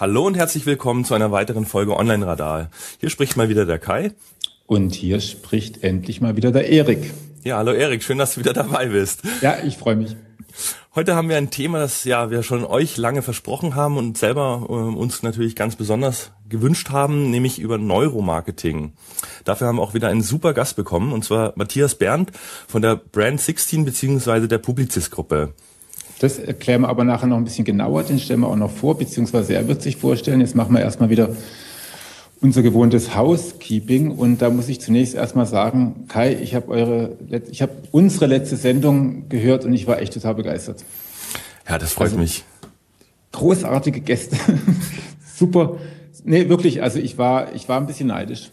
Hallo und herzlich willkommen zu einer weiteren Folge Online Radar. Hier spricht mal wieder der Kai. Und hier spricht endlich mal wieder der Erik. Ja, hallo Erik, schön, dass du wieder dabei bist. Ja, ich freue mich. Heute haben wir ein Thema, das ja wir schon euch lange versprochen haben und selber äh, uns natürlich ganz besonders gewünscht haben, nämlich über Neuromarketing. Dafür haben wir auch wieder einen super Gast bekommen, und zwar Matthias Berndt von der Brand 16 beziehungsweise der Publicis-Gruppe. Das erklären wir aber nachher noch ein bisschen genauer, den stellen wir auch noch vor, beziehungsweise er wird sich vorstellen. Jetzt machen wir erstmal wieder unser gewohntes Housekeeping und da muss ich zunächst erstmal sagen, Kai, ich habe eure, ich habe unsere letzte Sendung gehört und ich war echt total begeistert. Ja, das freut also, mich. Großartige Gäste, super. Nee, wirklich, also ich war, ich war ein bisschen neidisch.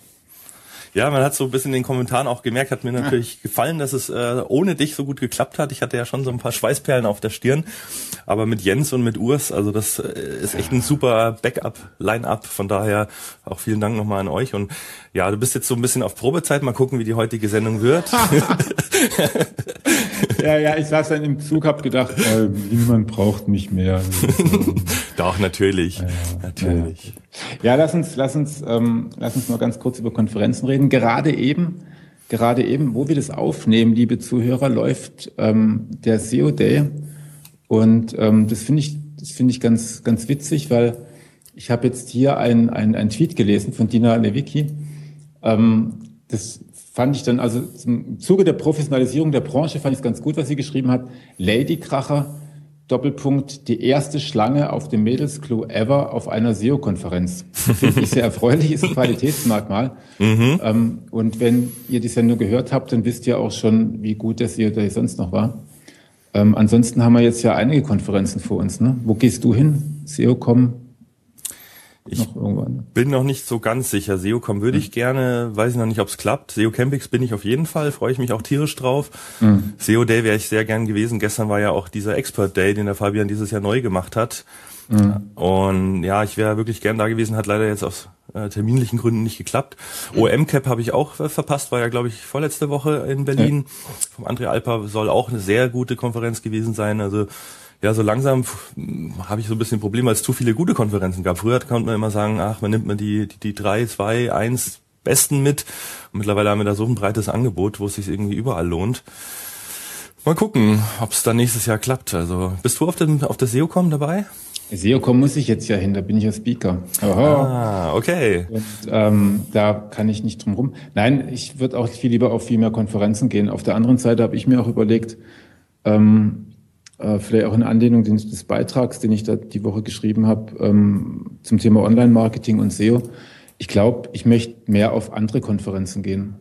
Ja, man hat so ein bisschen in den Kommentaren auch gemerkt, hat mir natürlich gefallen, dass es äh, ohne dich so gut geklappt hat. Ich hatte ja schon so ein paar Schweißperlen auf der Stirn, aber mit Jens und mit Urs, also das äh, ist echt ein super Backup, Line-up. Von daher auch vielen Dank nochmal an euch. Und ja, du bist jetzt so ein bisschen auf Probezeit. Mal gucken, wie die heutige Sendung wird. ja, ja, ich saß dann im Zug, hab gedacht, äh, niemand braucht mich mehr. Doch, natürlich, ja, natürlich. Ja. ja, lass uns, lass uns, ähm, lass uns mal ganz kurz über Konferenzen reden. Gerade eben, gerade eben, wo wir das aufnehmen, liebe Zuhörer, läuft ähm, der SEO Day und ähm, das finde ich, das finde ich ganz, ganz witzig, weil ich habe jetzt hier ein, ein, ein Tweet gelesen von Dina Lewicki. Ähm, das fand ich dann, also im Zuge der Professionalisierung der Branche fand ich es ganz gut, was sie geschrieben hat. Ladykracher, Doppelpunkt, die erste Schlange auf dem Mädelsklo ever auf einer SEO-Konferenz. Finde ich sehr erfreulich, ist ein Qualitätsmerkmal. Mhm. Ähm, und wenn ihr die Sendung gehört habt, dann wisst ihr auch schon, wie gut der SEO Day sonst noch war. Ähm, ansonsten haben wir jetzt ja einige Konferenzen vor uns. Ne? Wo gehst du hin? SEO.com, ich noch bin noch nicht so ganz sicher. SEOCom würde mhm. ich gerne, weiß ich noch nicht, ob es klappt. SEO Campix bin ich auf jeden Fall, freue ich mich auch tierisch drauf. Mhm. SEO Day wäre ich sehr gern gewesen. Gestern war ja auch dieser Expert Day, den der Fabian dieses Jahr neu gemacht hat. Mhm. Und ja, ich wäre wirklich gern da gewesen, hat leider jetzt aus äh, terminlichen Gründen nicht geklappt. OM-Cap habe ich auch äh, verpasst, war ja, glaube ich, vorletzte Woche in Berlin. Ja. Vom André Alper soll auch eine sehr gute Konferenz gewesen sein. Also ja, so langsam habe ich so ein bisschen Problem, weil es zu viele gute Konferenzen gab. Früher konnte man immer sagen, ach, man nimmt man die, die, die drei, zwei, eins Besten mit. Und mittlerweile haben wir da so ein breites Angebot, wo es sich irgendwie überall lohnt. Mal gucken, ob es dann nächstes Jahr klappt. Also bist du auf, dem, auf der SEOCom dabei? SEOCom muss ich jetzt ja hin, da bin ich ja Speaker. Aha. Ah, okay. Und, ähm, da kann ich nicht drum rum. Nein, ich würde auch viel lieber auf viel mehr Konferenzen gehen. Auf der anderen Seite habe ich mir auch überlegt, ähm, äh, vielleicht auch in Anlehnung des Beitrags, den ich da die Woche geschrieben habe ähm, zum Thema Online-Marketing und SEO. Ich glaube, ich möchte mehr auf andere Konferenzen gehen.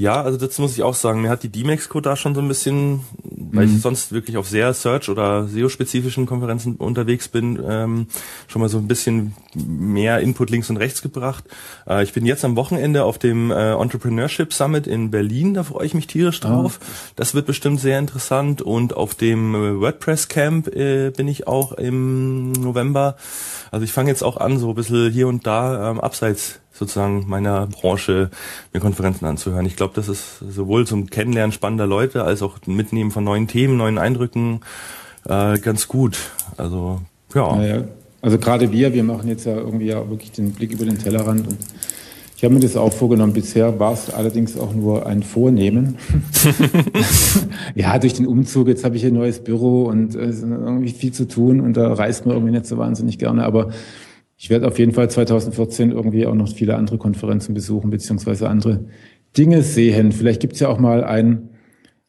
Ja, also das muss ich auch sagen. Mir hat die D-Mexco da schon so ein bisschen, weil mhm. ich sonst wirklich auf sehr Search- oder SEO-spezifischen Konferenzen unterwegs bin, ähm, schon mal so ein bisschen mehr Input links und rechts gebracht. Äh, ich bin jetzt am Wochenende auf dem äh, Entrepreneurship Summit in Berlin, da freue ich mich tierisch ah. drauf. Ah. Das wird bestimmt sehr interessant. Und auf dem äh, WordPress Camp äh, bin ich auch im November. Also ich fange jetzt auch an, so ein bisschen hier und da ähm, abseits sozusagen meiner Branche mir Konferenzen anzuhören. Ich glaube, das ist sowohl zum Kennenlernen spannender Leute als auch Mitnehmen von neuen Themen, neuen Eindrücken äh, ganz gut. Also ja. Naja, also gerade wir, wir machen jetzt ja irgendwie ja wirklich den Blick über den Tellerrand und ich habe mir das auch vorgenommen. Bisher war es allerdings auch nur ein Vornehmen. ja, durch den Umzug, jetzt habe ich ein neues Büro und äh, irgendwie viel zu tun und da reist man irgendwie nicht so wahnsinnig gerne. Aber ich werde auf jeden Fall 2014 irgendwie auch noch viele andere Konferenzen besuchen, beziehungsweise andere Dinge sehen. Vielleicht gibt es ja auch mal ein,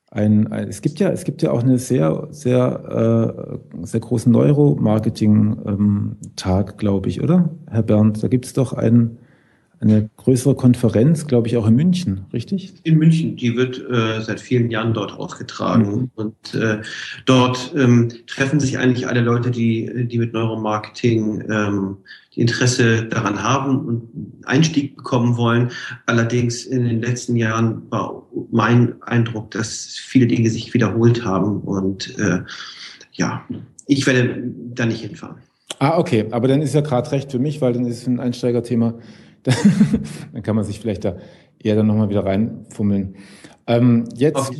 ein, ein, es gibt ja, es gibt ja auch eine sehr, sehr, äh, sehr großen Neuromarketing-Tag, glaube ich, oder? Herr Bernd, da gibt es doch einen, eine größere Konferenz, glaube ich, auch in München, richtig? In München, die wird äh, seit vielen Jahren dort ausgetragen. Mhm. Und äh, dort ähm, treffen sich eigentlich alle Leute, die, die mit Neuromarketing ähm, Interesse daran haben und Einstieg bekommen wollen. Allerdings in den letzten Jahren war mein Eindruck, dass viele Dinge sich wiederholt haben. Und äh, ja, ich werde da nicht hinfahren. Ah, okay. Aber dann ist ja gerade recht für mich, weil dann ist es ein Einsteigerthema dann kann man sich vielleicht da eher dann nochmal wieder reinfummeln. Ähm, jetzt,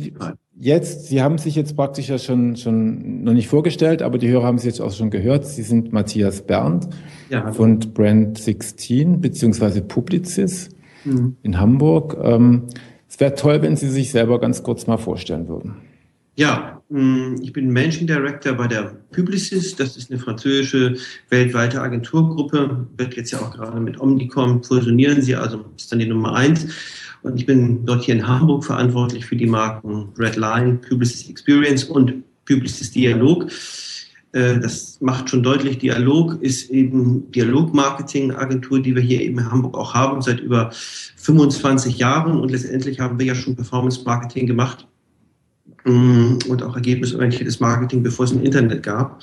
jetzt, Sie haben sich jetzt praktisch ja schon, schon noch nicht vorgestellt, aber die Hörer haben Sie jetzt auch schon gehört. Sie sind Matthias Berndt ja, von Brand 16 beziehungsweise Publicis mhm. in Hamburg. Ähm, es wäre toll, wenn Sie sich selber ganz kurz mal vorstellen würden. Ja, mm, ich bin Managing Director bei der Publicis. Das ist eine französische weltweite Agenturgruppe. Wird jetzt ja auch gerade mit Omnicom fusionieren sie, also ist dann die Nummer eins. Und ich bin dort hier in Hamburg verantwortlich für die Marken Redline, Publicis Experience und Publicis Dialog. Äh, das macht schon deutlich, Dialog ist eben Dialog-Marketing-Agentur, die wir hier eben in Hamburg auch haben, seit über 25 Jahren. Und letztendlich haben wir ja schon Performance-Marketing gemacht mm, und auch ergebnisorientiertes Marketing, bevor es ein Internet gab,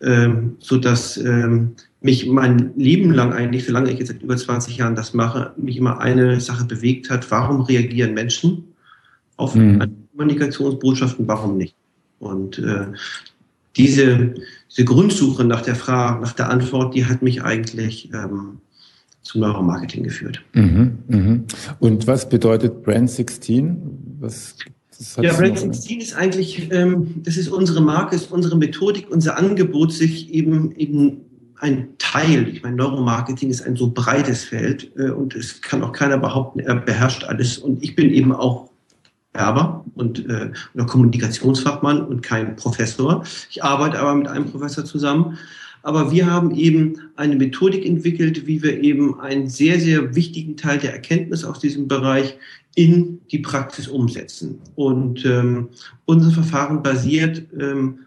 ähm, so dass ähm, mich mein Leben lang eigentlich, solange ich jetzt seit über 20 Jahren das mache, mich immer eine Sache bewegt hat, warum reagieren Menschen auf mhm. Kommunikationsbotschaften, warum nicht? Und äh, diese, diese Grundsuche nach der Frage, nach der Antwort, die hat mich eigentlich ähm, zum Neuromarketing geführt. Mhm, mh. Und was bedeutet Brand 16? Was, ja, Brand 16 ist eigentlich, ähm, das ist unsere Marke, ist unsere Methodik, unser Angebot, sich eben eben ein Teil, ich meine, Neuromarketing ist ein so breites Feld äh, und es kann auch keiner behaupten, er beherrscht alles. Und ich bin eben auch Werber und äh, oder Kommunikationsfachmann und kein Professor. Ich arbeite aber mit einem Professor zusammen. Aber wir haben eben eine Methodik entwickelt, wie wir eben einen sehr, sehr wichtigen Teil der Erkenntnis aus diesem Bereich in die Praxis umsetzen. Und ähm, unser Verfahren basiert ähm,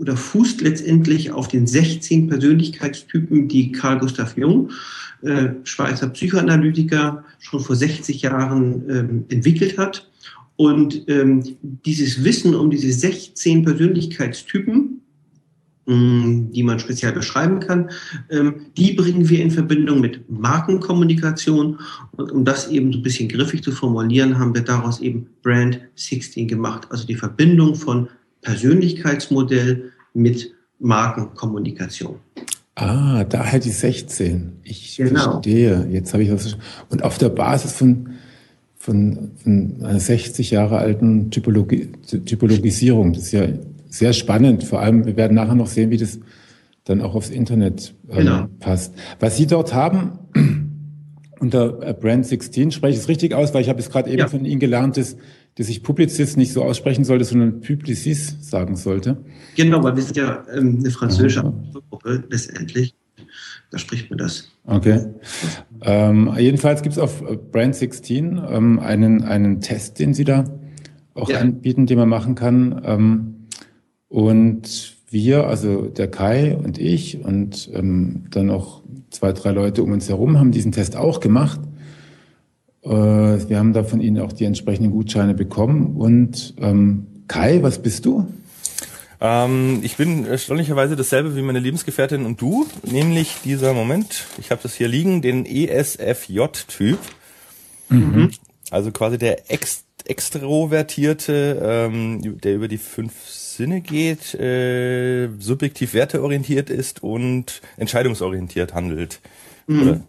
oder fußt letztendlich auf den 16 Persönlichkeitstypen, die Carl Gustav Jung, äh, Schweizer Psychoanalytiker, schon vor 60 Jahren ähm, entwickelt hat. Und ähm, dieses Wissen um diese 16 Persönlichkeitstypen, mm, die man speziell beschreiben kann, ähm, die bringen wir in Verbindung mit Markenkommunikation. Und um das eben so ein bisschen griffig zu formulieren, haben wir daraus eben Brand 16 gemacht. Also die Verbindung von Persönlichkeitsmodell mit Markenkommunikation. Ah, daher die 16. Ich genau. verstehe. Jetzt habe ich das. Und auf der Basis von, von, von einer 60 Jahre alten Typologie, Typologisierung. Das ist ja sehr spannend. Vor allem, wir werden nachher noch sehen, wie das dann auch aufs Internet ähm, genau. passt. Was Sie dort haben, unter Brand 16, spreche ich es richtig aus, weil ich habe es gerade eben ja. von Ihnen gelernt, dass dass ich Publizist nicht so aussprechen sollte, sondern Publicis sagen sollte. Genau, weil wir sind ja ähm, eine französische Gruppe letztendlich. Da spricht man das. Okay. Ähm, jedenfalls gibt es auf Brand 16 ähm, einen, einen Test, den Sie da auch ja. anbieten, den man machen kann. Ähm, und wir, also der Kai und ich und ähm, dann noch zwei, drei Leute um uns herum, haben diesen Test auch gemacht. Äh, wir haben da von Ihnen auch die entsprechenden Gutscheine bekommen. Und ähm, Kai, was bist du? Ähm, ich bin erstaunlicherweise dasselbe wie meine Lebensgefährtin und du, nämlich dieser Moment, ich habe das hier liegen, den ESFJ-Typ. Mhm. Also quasi der Ex extrovertierte, ähm, der über die fünf Sinne geht, äh, subjektiv werteorientiert ist und entscheidungsorientiert handelt. Mhm.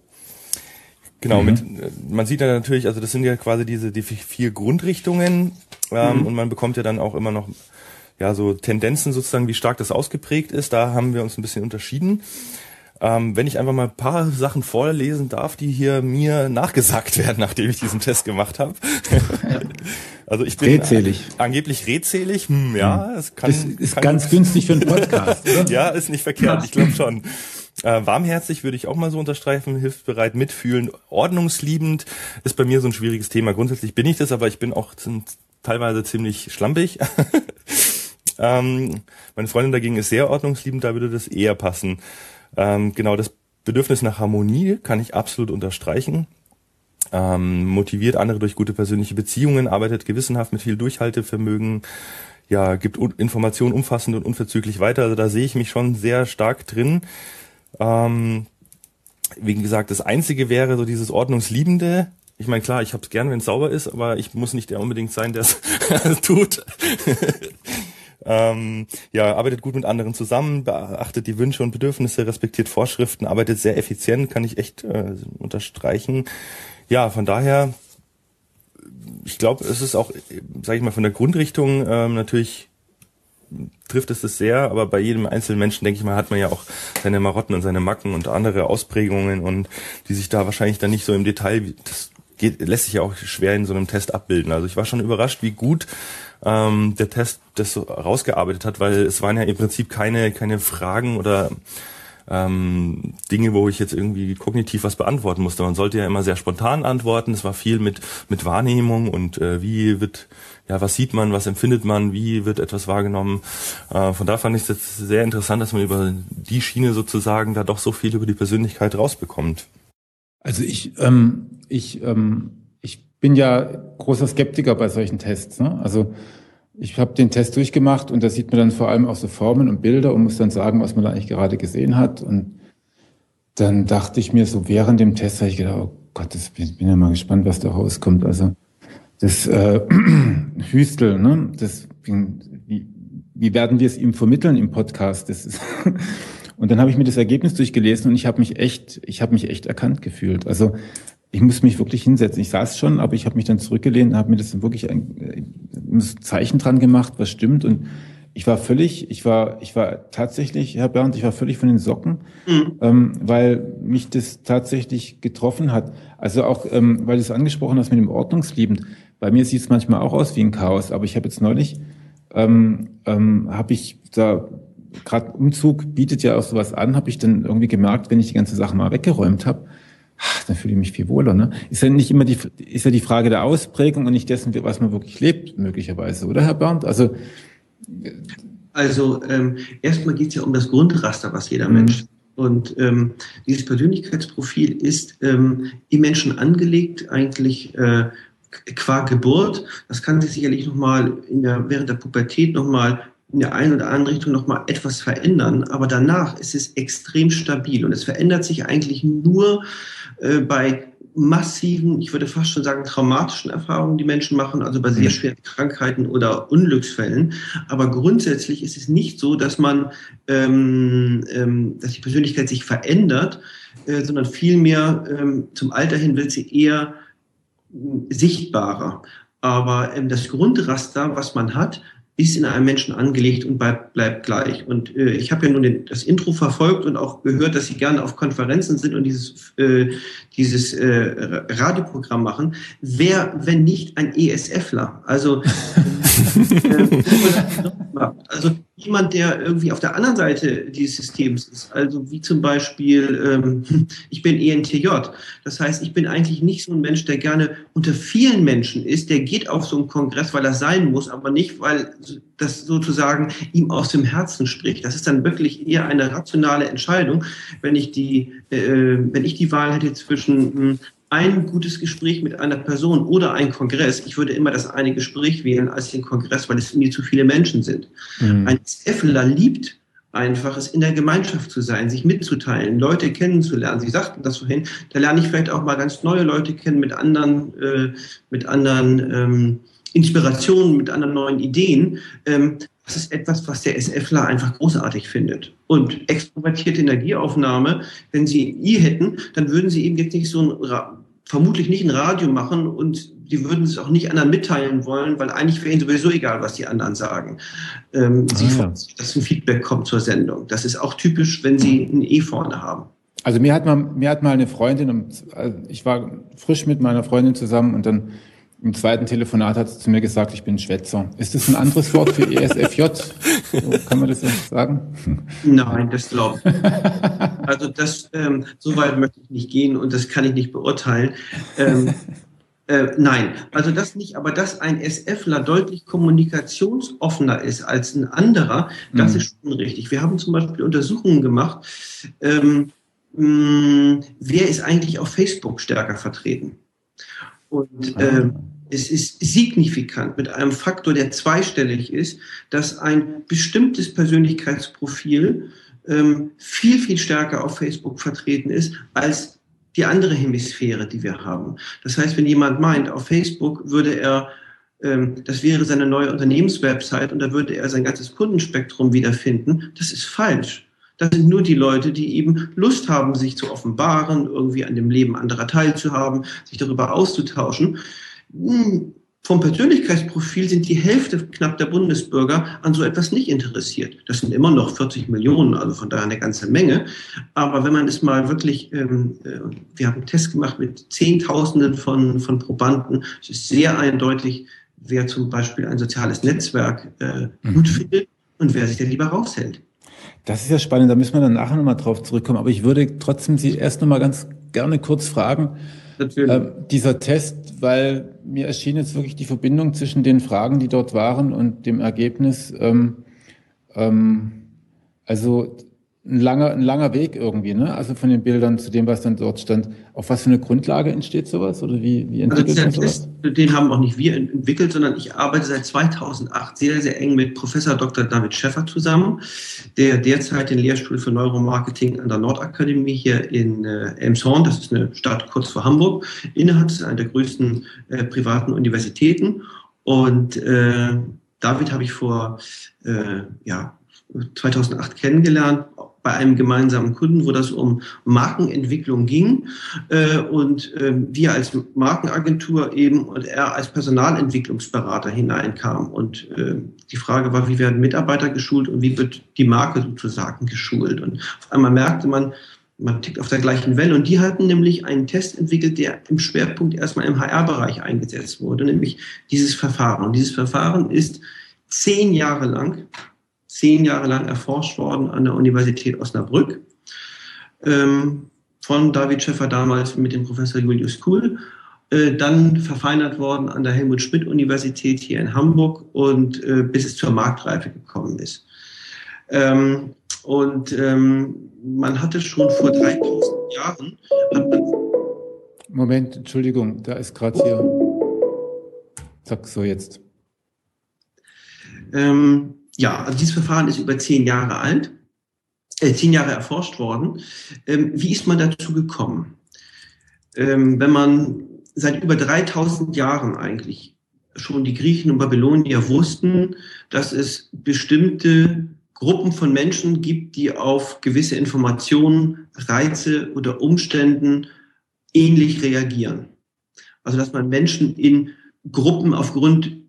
Genau, mhm. mit, man sieht ja natürlich, also das sind ja quasi diese die vier Grundrichtungen ähm, mhm. und man bekommt ja dann auch immer noch ja so Tendenzen sozusagen, wie stark das ausgeprägt ist. Da haben wir uns ein bisschen unterschieden. Ähm, wenn ich einfach mal ein paar Sachen vorlesen darf, die hier mir nachgesagt werden, nachdem ich diesen Test gemacht habe. also ich bin redselig. angeblich redselig. Hm, ja, es kann, ist, ist kann ganz günstig für einen Podcast. Ja, ist nicht verkehrt. Ich glaube schon. Äh, warmherzig würde ich auch mal so unterstreichen, hilfsbereit, mitfühlen, ordnungsliebend ist bei mir so ein schwieriges Thema. Grundsätzlich bin ich das, aber ich bin auch teilweise ziemlich schlampig. ähm, meine Freundin dagegen ist sehr ordnungsliebend, da würde das eher passen. Ähm, genau, das Bedürfnis nach Harmonie kann ich absolut unterstreichen. Ähm, motiviert andere durch gute persönliche Beziehungen, arbeitet gewissenhaft mit viel Durchhaltevermögen, ja, gibt Informationen umfassend und unverzüglich weiter. Also da sehe ich mich schon sehr stark drin. Ähm, wie gesagt, das Einzige wäre so dieses Ordnungsliebende. Ich meine, klar, ich habe es gern, wenn es sauber ist, aber ich muss nicht der unbedingt sein, der es tut. Ähm, ja, arbeitet gut mit anderen zusammen, beachtet die Wünsche und Bedürfnisse, respektiert Vorschriften, arbeitet sehr effizient, kann ich echt äh, unterstreichen. Ja, von daher, ich glaube, es ist auch, sage ich mal, von der Grundrichtung ähm, natürlich trifft es das sehr, aber bei jedem einzelnen Menschen, denke ich mal, hat man ja auch seine Marotten und seine Macken und andere Ausprägungen und die sich da wahrscheinlich dann nicht so im Detail, das geht, lässt sich ja auch schwer in so einem Test abbilden. Also ich war schon überrascht, wie gut ähm, der Test das so rausgearbeitet hat, weil es waren ja im Prinzip keine, keine Fragen oder ähm, Dinge, wo ich jetzt irgendwie kognitiv was beantworten musste. Man sollte ja immer sehr spontan antworten. Es war viel mit mit Wahrnehmung und äh, wie wird ja was sieht man, was empfindet man, wie wird etwas wahrgenommen. Äh, von da fand ich es jetzt sehr interessant, dass man über die Schiene sozusagen da doch so viel über die Persönlichkeit rausbekommt. Also ich ähm, ich ähm, ich bin ja großer Skeptiker bei solchen Tests. Ne? Also ich habe den Test durchgemacht und da sieht man dann vor allem auch so Formen und Bilder und muss dann sagen, was man da eigentlich gerade gesehen hat. Und dann dachte ich mir so während dem Test, habe ich gedacht, oh Gott, das bin, bin ja mal gespannt, was da rauskommt. Also das äh, Hüstel, ne? Das, wie, wie werden wir es ihm vermitteln im Podcast? Das ist und dann habe ich mir das Ergebnis durchgelesen und ich habe mich echt, ich habe mich echt erkannt gefühlt. Also ich muss mich wirklich hinsetzen. Ich saß schon, aber ich habe mich dann zurückgelehnt und habe mir das wirklich ein, ein äh, Zeichen dran gemacht, was stimmt. Und ich war völlig, ich war, ich war tatsächlich, Herr Bernd, ich war völlig von den Socken, mhm. ähm, weil mich das tatsächlich getroffen hat. Also auch, ähm, weil du es angesprochen hast mit dem Ordnungsliebend. Bei mir sieht es manchmal auch aus wie ein Chaos, aber ich habe jetzt neulich, ähm, ähm, habe ich da gerade Umzug bietet ja auch sowas an, habe ich dann irgendwie gemerkt, wenn ich die ganze Sache mal weggeräumt habe, dann fühle ich mich viel wohler. Ne? Ist ja nicht immer die, ist ja die Frage der Ausprägung und nicht dessen, was man wirklich lebt, möglicherweise, oder Herr Bernd? Also, also ähm, erstmal geht es ja um das Grundraster, was jeder mhm. Mensch und ähm, dieses Persönlichkeitsprofil ist ähm, im Menschen angelegt, eigentlich äh, qua Geburt. Das kann sich sicherlich nochmal während der Pubertät nochmal in der einen oder anderen Richtung nochmal etwas verändern, aber danach ist es extrem stabil und es verändert sich eigentlich nur äh, bei massiven, ich würde fast schon sagen, traumatischen Erfahrungen, die Menschen machen, also bei sehr mhm. schweren Krankheiten oder Unglücksfällen. Aber grundsätzlich ist es nicht so, dass man, ähm, ähm, dass die Persönlichkeit sich verändert, äh, sondern vielmehr ähm, zum Alter hin wird sie eher sichtbarer. Aber ähm, das Grundraster, was man hat, ist in einem Menschen angelegt und bleibt, bleibt gleich. Und äh, ich habe ja nun den, das Intro verfolgt und auch gehört, dass Sie gerne auf Konferenzen sind und dieses, äh, dieses äh, Radioprogramm machen. Wer, wenn nicht ein ESFler? Also, äh, also jemand, der irgendwie auf der anderen Seite dieses Systems ist. Also wie zum Beispiel, ähm, ich bin ENTJ. Das heißt, ich bin eigentlich nicht so ein Mensch, der gerne unter vielen Menschen ist. Der geht auf so einen Kongress, weil er sein muss, aber nicht, weil das sozusagen ihm aus dem Herzen spricht. Das ist dann wirklich eher eine rationale Entscheidung, wenn ich die, äh, wenn ich die Wahl hätte zwischen hm, ein gutes Gespräch mit einer Person oder ein Kongress. Ich würde immer das eine Gespräch wählen als den Kongress, weil es mir zu viele Menschen sind. Mhm. Ein SFler liebt einfach es in der Gemeinschaft zu sein, sich mitzuteilen, Leute kennenzulernen. Sie sagten das vorhin, da lerne ich vielleicht auch mal ganz neue Leute kennen mit anderen, äh, mit anderen ähm, Inspirationen, mit anderen neuen Ideen. Ähm, das ist etwas, was der SFler einfach großartig findet. Und extrovertierte Energieaufnahme, wenn Sie I hätten, dann würden Sie eben jetzt nicht so ein, vermutlich nicht ein Radio machen und die würden es auch nicht anderen mitteilen wollen, weil eigentlich wäre ihnen sowieso egal, was die anderen sagen. Ähm, ah, sie ja. dass ein Feedback kommt zur Sendung. Das ist auch typisch, wenn Sie ein E vorne haben. Also mir hat mal, mir hat mal eine Freundin, also ich war frisch mit meiner Freundin zusammen und dann im zweiten Telefonat hat sie zu mir gesagt, ich bin Schwätzer. Ist das ein anderes Wort für ESFJ? So, kann man das jetzt sagen? Nein, das glaube ich. Also das, ähm, so weit möchte ich nicht gehen und das kann ich nicht beurteilen. Ähm, äh, nein, also das nicht, aber dass ein SFler deutlich kommunikationsoffener ist als ein anderer, das mhm. ist schon richtig. Wir haben zum Beispiel Untersuchungen gemacht, ähm, mh, wer ist eigentlich auf Facebook stärker vertreten? Und äh, es ist signifikant mit einem Faktor, der zweistellig ist, dass ein bestimmtes Persönlichkeitsprofil ähm, viel, viel stärker auf Facebook vertreten ist als die andere Hemisphäre, die wir haben. Das heißt, wenn jemand meint, auf Facebook würde er ähm, das wäre seine neue Unternehmenswebsite und da würde er sein ganzes Kundenspektrum wiederfinden. Das ist falsch. Das sind nur die Leute, die eben Lust haben, sich zu offenbaren, irgendwie an dem Leben anderer teilzuhaben, sich darüber auszutauschen. Hm, vom Persönlichkeitsprofil sind die Hälfte knapp der Bundesbürger an so etwas nicht interessiert. Das sind immer noch 40 Millionen, also von daher eine ganze Menge. Aber wenn man es mal wirklich, ähm, äh, wir haben einen Test gemacht mit Zehntausenden von, von Probanden, es ist sehr eindeutig, wer zum Beispiel ein soziales Netzwerk äh, mhm. gut findet und wer sich da lieber raushält. Das ist ja spannend, da müssen wir dann nachher nochmal drauf zurückkommen. Aber ich würde trotzdem Sie erst nochmal ganz gerne kurz fragen, äh, dieser Test, weil mir erschien jetzt wirklich die Verbindung zwischen den Fragen, die dort waren und dem Ergebnis. Ähm, ähm, also ein langer, ein langer Weg irgendwie, ne? Also von den Bildern zu dem, was dann dort stand. Auf was für eine Grundlage entsteht sowas oder wie, wie also entwickelt also sowas? Test, den haben auch nicht wir entwickelt, sondern ich arbeite seit 2008 sehr, sehr eng mit Professor Dr. David Schäffer zusammen, der derzeit den Lehrstuhl für Neuromarketing an der Nordakademie hier in äh, Elmshorn, das ist eine Stadt kurz vor Hamburg, innehat. Das ist eine der größten äh, privaten Universitäten. Und äh, David habe ich vor äh, ja, 2008 kennengelernt, bei einem gemeinsamen Kunden, wo das um Markenentwicklung ging äh, und äh, wir als Markenagentur eben und er als Personalentwicklungsberater hineinkam. Und äh, die Frage war, wie werden Mitarbeiter geschult und wie wird die Marke sozusagen geschult? Und auf einmal merkte man, man tickt auf der gleichen Welle. Und die hatten nämlich einen Test entwickelt, der im Schwerpunkt erstmal im HR-Bereich eingesetzt wurde, nämlich dieses Verfahren. Und dieses Verfahren ist zehn Jahre lang zehn Jahre lang erforscht worden an der Universität Osnabrück. Ähm, von David Schäffer damals mit dem Professor Julius Kuhl, äh, dann verfeinert worden an der Helmut Schmidt Universität hier in Hamburg und äh, bis es zur Marktreife gekommen ist. Ähm, und ähm, man hatte schon vor 3000 Jahren. Moment, Entschuldigung, da ist gerade hier. Zack, so jetzt. Ähm, ja, also dieses Verfahren ist über zehn Jahre alt, äh, zehn Jahre erforscht worden. Ähm, wie ist man dazu gekommen? Ähm, wenn man seit über 3000 Jahren eigentlich schon die Griechen und Babylonier wussten, dass es bestimmte Gruppen von Menschen gibt, die auf gewisse Informationen, Reize oder Umständen ähnlich reagieren. Also dass man Menschen in Gruppen aufgrund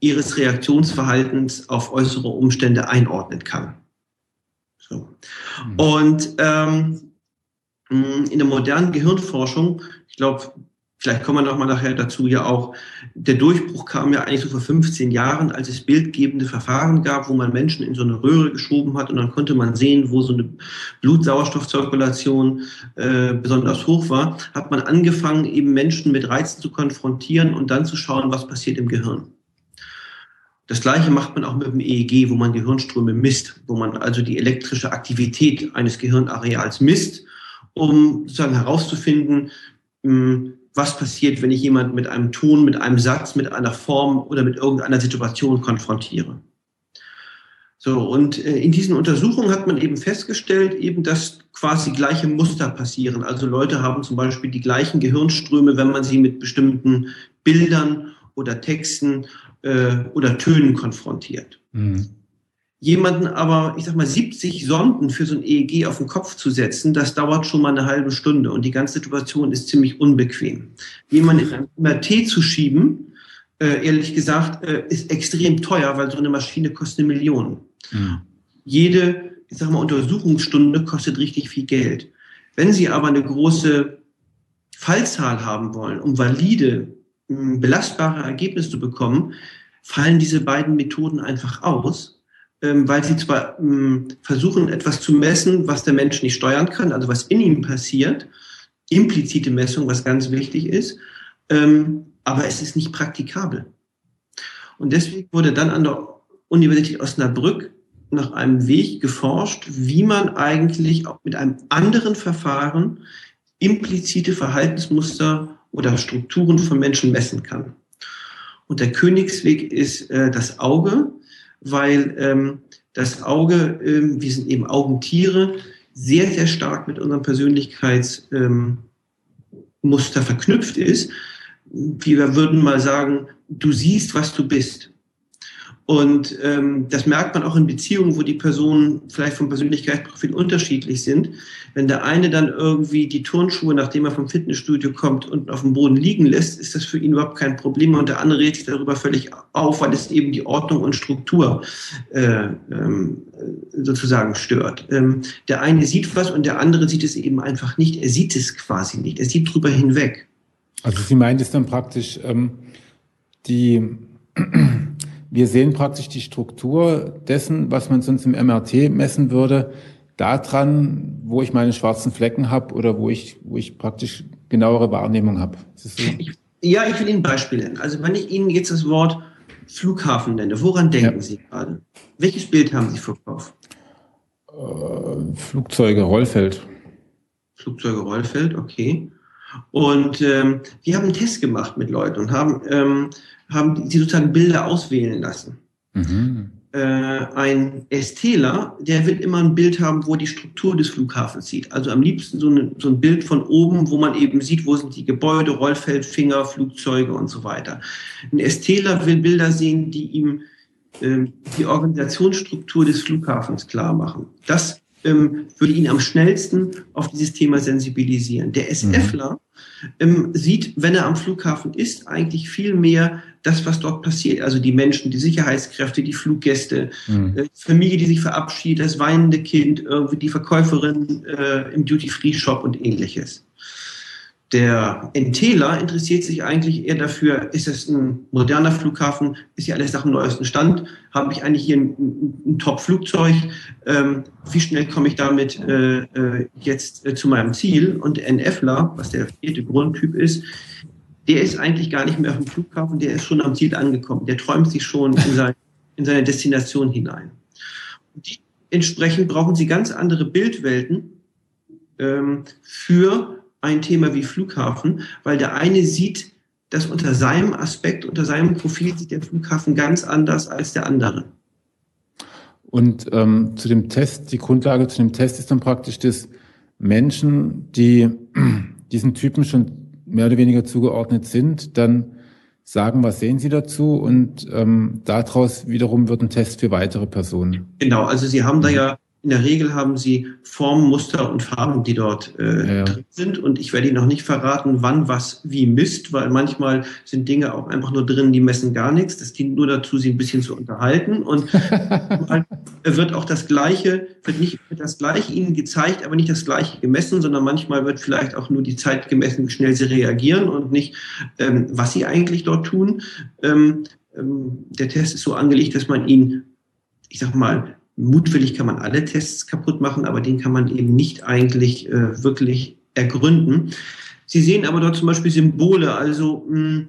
ihres Reaktionsverhaltens auf äußere Umstände einordnen kann. So. Mhm. Und ähm, in der modernen Gehirnforschung, ich glaube, vielleicht kommen wir noch mal nachher dazu, ja auch, der Durchbruch kam ja eigentlich so vor 15 Jahren, als es bildgebende Verfahren gab, wo man Menschen in so eine Röhre geschoben hat und dann konnte man sehen, wo so eine Blutsauerstoffzirkulation äh, besonders hoch war, hat man angefangen, eben Menschen mit Reizen zu konfrontieren und dann zu schauen, was passiert im Gehirn. Das gleiche macht man auch mit dem EEG, wo man Gehirnströme misst, wo man also die elektrische Aktivität eines Gehirnareals misst, um sozusagen herauszufinden, hm, was passiert, wenn ich jemand mit einem Ton, mit einem Satz, mit einer Form oder mit irgendeiner Situation konfrontiere. So, und äh, in diesen Untersuchungen hat man eben festgestellt, eben, dass quasi gleiche Muster passieren. Also Leute haben zum Beispiel die gleichen Gehirnströme, wenn man sie mit bestimmten Bildern oder Texten äh, oder Tönen konfrontiert. Mhm. Jemanden aber, ich sag mal, 70 Sonden für so ein EEG auf den Kopf zu setzen, das dauert schon mal eine halbe Stunde und die ganze Situation ist ziemlich unbequem. Jemanden in ein MRT zu schieben, äh, ehrlich gesagt, äh, ist extrem teuer, weil so eine Maschine kostet eine Million. Mhm. Jede, ich sag mal, Untersuchungsstunde kostet richtig viel Geld. Wenn Sie aber eine große Fallzahl haben wollen, um valide belastbare Ergebnisse zu bekommen, fallen diese beiden Methoden einfach aus, ähm, weil sie zwar ähm, versuchen, etwas zu messen, was der Mensch nicht steuern kann, also was in ihm passiert, implizite Messung, was ganz wichtig ist, ähm, aber es ist nicht praktikabel. Und deswegen wurde dann an der Universität Osnabrück nach einem Weg geforscht, wie man eigentlich auch mit einem anderen Verfahren implizite Verhaltensmuster oder Strukturen von Menschen messen kann. Und der Königsweg ist äh, das Auge, weil ähm, das Auge, ähm, wir sind eben Augentiere, sehr, sehr stark mit unserem Persönlichkeitsmuster ähm, verknüpft ist. wir würden mal sagen, du siehst, was du bist. Und ähm, das merkt man auch in Beziehungen, wo die Personen vielleicht vom Persönlichkeitsprofil unterschiedlich sind. Wenn der eine dann irgendwie die Turnschuhe, nachdem er vom Fitnessstudio kommt, und auf dem Boden liegen lässt, ist das für ihn überhaupt kein Problem. Und der andere regt sich darüber völlig auf, weil es eben die Ordnung und Struktur äh, ähm, sozusagen stört. Ähm, der eine sieht was und der andere sieht es eben einfach nicht. Er sieht es quasi nicht. Er sieht drüber hinweg. Also Sie meint es dann praktisch, ähm, die wir sehen praktisch die Struktur dessen, was man sonst im MRT messen würde, daran, wo ich meine schwarzen Flecken habe oder wo ich, wo ich praktisch genauere Wahrnehmung habe. So? Ja, ich will Ihnen ein Beispiel nennen. Also wenn ich Ihnen jetzt das Wort Flughafen nenne, woran denken ja. Sie gerade? Welches Bild haben Sie vor Kopf? Äh, Flugzeuge, Rollfeld. Flugzeuge, Rollfeld, okay. Und ähm, wir haben einen Test gemacht mit Leuten und haben ähm, haben die sozusagen Bilder auswählen lassen. Mhm. Äh, ein STler, der wird immer ein Bild haben, wo die Struktur des Flughafens sieht. Also am liebsten so, eine, so ein Bild von oben, wo man eben sieht, wo sind die Gebäude, Rollfeld, Finger, Flugzeuge und so weiter. Ein STler will Bilder sehen, die ihm äh, die Organisationsstruktur des Flughafens klar machen. Das ähm, würde ihn am schnellsten auf dieses Thema sensibilisieren. Der SFler mhm. ähm, sieht, wenn er am Flughafen ist, eigentlich viel mehr das, was dort passiert. Also die Menschen, die Sicherheitskräfte, die Fluggäste, mhm. äh, Familie, die sich verabschiedet, das weinende Kind, irgendwie die Verkäuferin äh, im Duty-Free-Shop und ähnliches. Der NTler interessiert sich eigentlich eher dafür, ist es ein moderner Flughafen, ist hier alles nach dem neuesten Stand, habe ich eigentlich hier ein, ein Top-Flugzeug, ähm, wie schnell komme ich damit äh, äh, jetzt äh, zu meinem Ziel? Und der NFler, was der vierte Grundtyp ist, der ist eigentlich gar nicht mehr auf dem Flughafen, der ist schon am Ziel angekommen. Der träumt sich schon in, sein, in seine Destination hinein. Und entsprechend brauchen sie ganz andere Bildwelten ähm, für ein Thema wie Flughafen, weil der eine sieht das unter seinem Aspekt, unter seinem Profil sieht der Flughafen ganz anders als der andere. Und ähm, zu dem Test, die Grundlage zu dem Test ist dann praktisch, dass Menschen, die diesen Typen schon mehr oder weniger zugeordnet sind, dann sagen, was sehen Sie dazu und ähm, daraus wiederum wird ein Test für weitere Personen. Genau, also Sie haben da ja in der Regel haben sie Formen, Muster und Farben, die dort äh, ja. drin sind. Und ich werde Ihnen noch nicht verraten, wann was wie misst, weil manchmal sind Dinge auch einfach nur drin, die messen gar nichts. Das dient nur dazu, sie ein bisschen zu unterhalten. Und wird auch das Gleiche, wird nicht das Gleiche Ihnen gezeigt, aber nicht das Gleiche gemessen, sondern manchmal wird vielleicht auch nur die Zeit gemessen, wie schnell Sie reagieren und nicht, ähm, was Sie eigentlich dort tun. Ähm, ähm, der Test ist so angelegt, dass man ihn, ich sag mal, mutwillig kann man alle Tests kaputt machen, aber den kann man eben nicht eigentlich äh, wirklich ergründen. Sie sehen aber dort zum Beispiel Symbole, also mh, hm,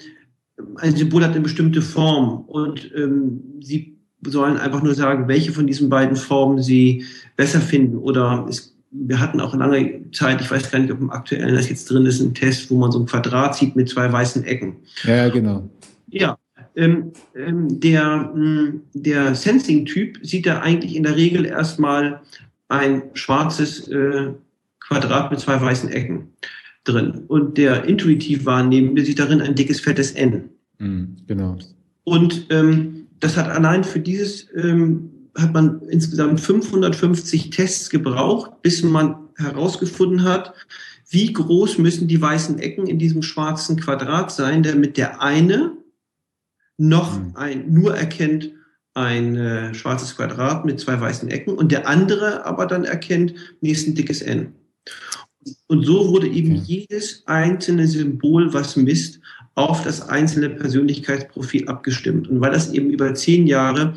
ein Symbol hat eine bestimmte Form und ähm, Sie sollen einfach nur sagen, welche von diesen beiden Formen Sie besser finden. Oder es, wir hatten auch lange Zeit, ich weiß gar nicht, ob im aktuellen das jetzt drin ist, ein Test, wo man so ein Quadrat sieht mit zwei weißen Ecken. Ja, genau. Ja, ähm, ähm, der, hm, der Sensing-Typ sieht da eigentlich in der Regel erstmal ein schwarzes äh, Quadrat mit zwei weißen Ecken drin. Und der intuitiv wahrnehmende sieht darin ein dickes, fettes N. Mhm, genau. Und ähm, das hat allein für dieses, ähm, hat man insgesamt 550 Tests gebraucht, bis man herausgefunden hat, wie groß müssen die weißen Ecken in diesem schwarzen Quadrat sein, damit der eine noch mhm. ein, nur erkennt ein äh, schwarzes Quadrat mit zwei weißen Ecken und der andere aber dann erkennt nächsten dickes N. Und so wurde eben jedes einzelne Symbol, was misst, auf das einzelne Persönlichkeitsprofil abgestimmt. Und weil das eben über zehn Jahre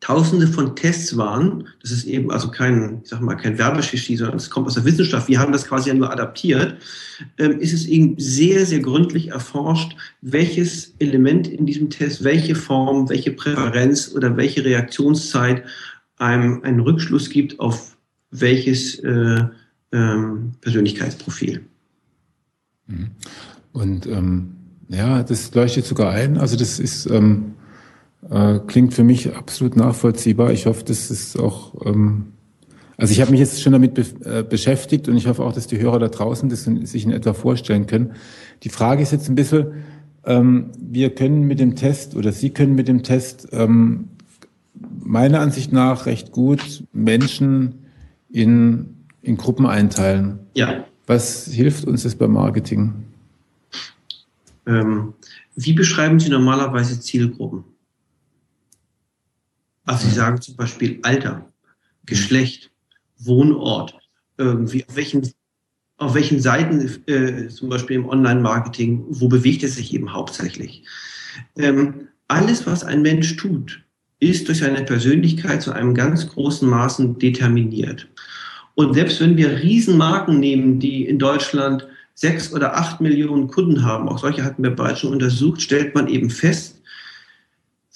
Tausende von Tests waren. Das ist eben also kein, ich sag mal, kein Werbeschichi, sondern es kommt aus der Wissenschaft. Wir haben das quasi ja nur adaptiert. Ähm, ist es eben sehr, sehr gründlich erforscht, welches Element in diesem Test, welche Form, welche Präferenz oder welche Reaktionszeit einem einen Rückschluss gibt auf welches äh, ähm, Persönlichkeitsprofil. Mhm. Und ähm, ja, das leuchtet sogar ein. Also das ist ähm, äh, klingt für mich absolut nachvollziehbar. Ich hoffe, das ist auch, ähm, Also ich habe mich jetzt schon damit be äh, beschäftigt und ich hoffe auch, dass die Hörer da draußen das sich in etwa vorstellen können. Die Frage ist jetzt ein bisschen, ähm, wir können mit dem Test oder Sie können mit dem Test ähm, meiner Ansicht nach recht gut Menschen in, in Gruppen einteilen. Ja. Was hilft uns das beim Marketing? Ähm, wie beschreiben Sie normalerweise Zielgruppen? Also Sie sagen zum Beispiel Alter, Geschlecht, Wohnort, irgendwie auf welchen, auf welchen Seiten, äh, zum Beispiel im Online-Marketing, wo bewegt es sich eben hauptsächlich? Ähm, alles, was ein Mensch tut, ist durch seine Persönlichkeit zu einem ganz großen Maßen determiniert. Und selbst wenn wir Riesenmarken nehmen, die in Deutschland sechs oder acht Millionen Kunden haben, auch solche hatten wir bereits schon untersucht, stellt man eben fest,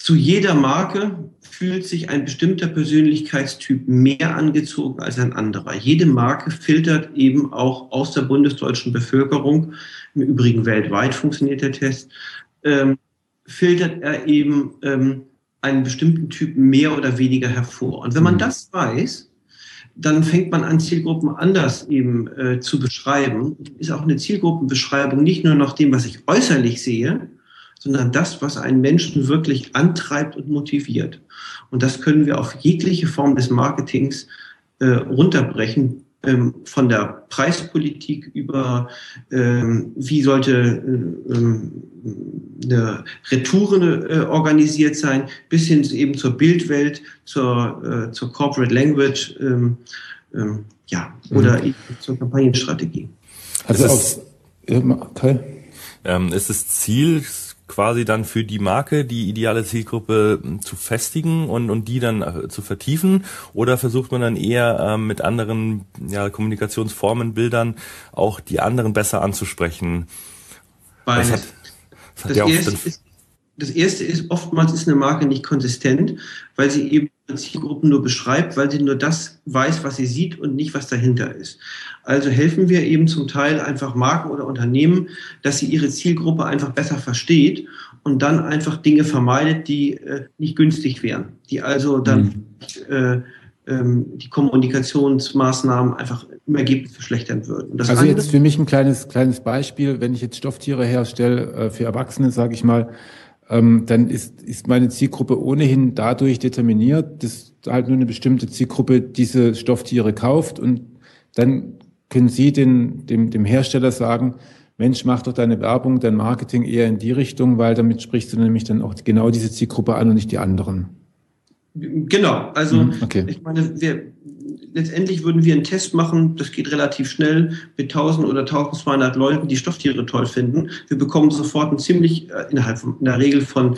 zu jeder Marke fühlt sich ein bestimmter Persönlichkeitstyp mehr angezogen als ein anderer. Jede Marke filtert eben auch aus der bundesdeutschen Bevölkerung, im Übrigen weltweit funktioniert der Test, ähm, filtert er eben ähm, einen bestimmten Typ mehr oder weniger hervor. Und wenn man mhm. das weiß, dann fängt man an, Zielgruppen anders eben äh, zu beschreiben. Ist auch eine Zielgruppenbeschreibung nicht nur nach dem, was ich äußerlich sehe, sondern das, was einen Menschen wirklich antreibt und motiviert. Und das können wir auf jegliche Form des Marketings äh, runterbrechen, ähm, von der Preispolitik über, ähm, wie sollte äh, ähm, eine Retoure äh, organisiert sein, bis hin eben zur Bildwelt, zur, äh, zur Corporate Language, ähm, ähm, ja, oder mhm. zur Kampagnenstrategie. Also auf, okay. Ähm, ist das Ziel quasi dann für die Marke die ideale Zielgruppe hm, zu festigen und, und die dann äh, zu vertiefen? Oder versucht man dann eher ähm, mit anderen ja, Kommunikationsformen, Bildern auch die anderen besser anzusprechen? Beides. Das, hat, das, hat das, erste ist, das erste ist, oftmals ist eine Marke nicht konsistent, weil sie eben Zielgruppen nur beschreibt, weil sie nur das weiß, was sie sieht und nicht, was dahinter ist. Also helfen wir eben zum Teil einfach Marken oder Unternehmen, dass sie ihre Zielgruppe einfach besser versteht und dann einfach Dinge vermeidet, die äh, nicht günstig wären, die also dann mhm. äh, ähm, die Kommunikationsmaßnahmen einfach im Ergebnis verschlechtern würden. also andere, jetzt für mich ein kleines, kleines Beispiel, wenn ich jetzt Stofftiere herstelle äh, für Erwachsene, sage ich mal, ähm, dann ist, ist meine Zielgruppe ohnehin dadurch determiniert, dass halt nur eine bestimmte Zielgruppe diese Stofftiere kauft und dann können Sie den, dem, dem Hersteller sagen, Mensch, mach doch deine Werbung, dein Marketing eher in die Richtung, weil damit sprichst du nämlich dann auch genau diese Zielgruppe an und nicht die anderen. Genau, also mhm, okay. ich meine, wir, letztendlich würden wir einen Test machen, das geht relativ schnell, mit 1000 oder 1200 Leuten, die Stofftiere toll finden. Wir bekommen sofort ein ziemlich, äh, innerhalb von, in der Regel von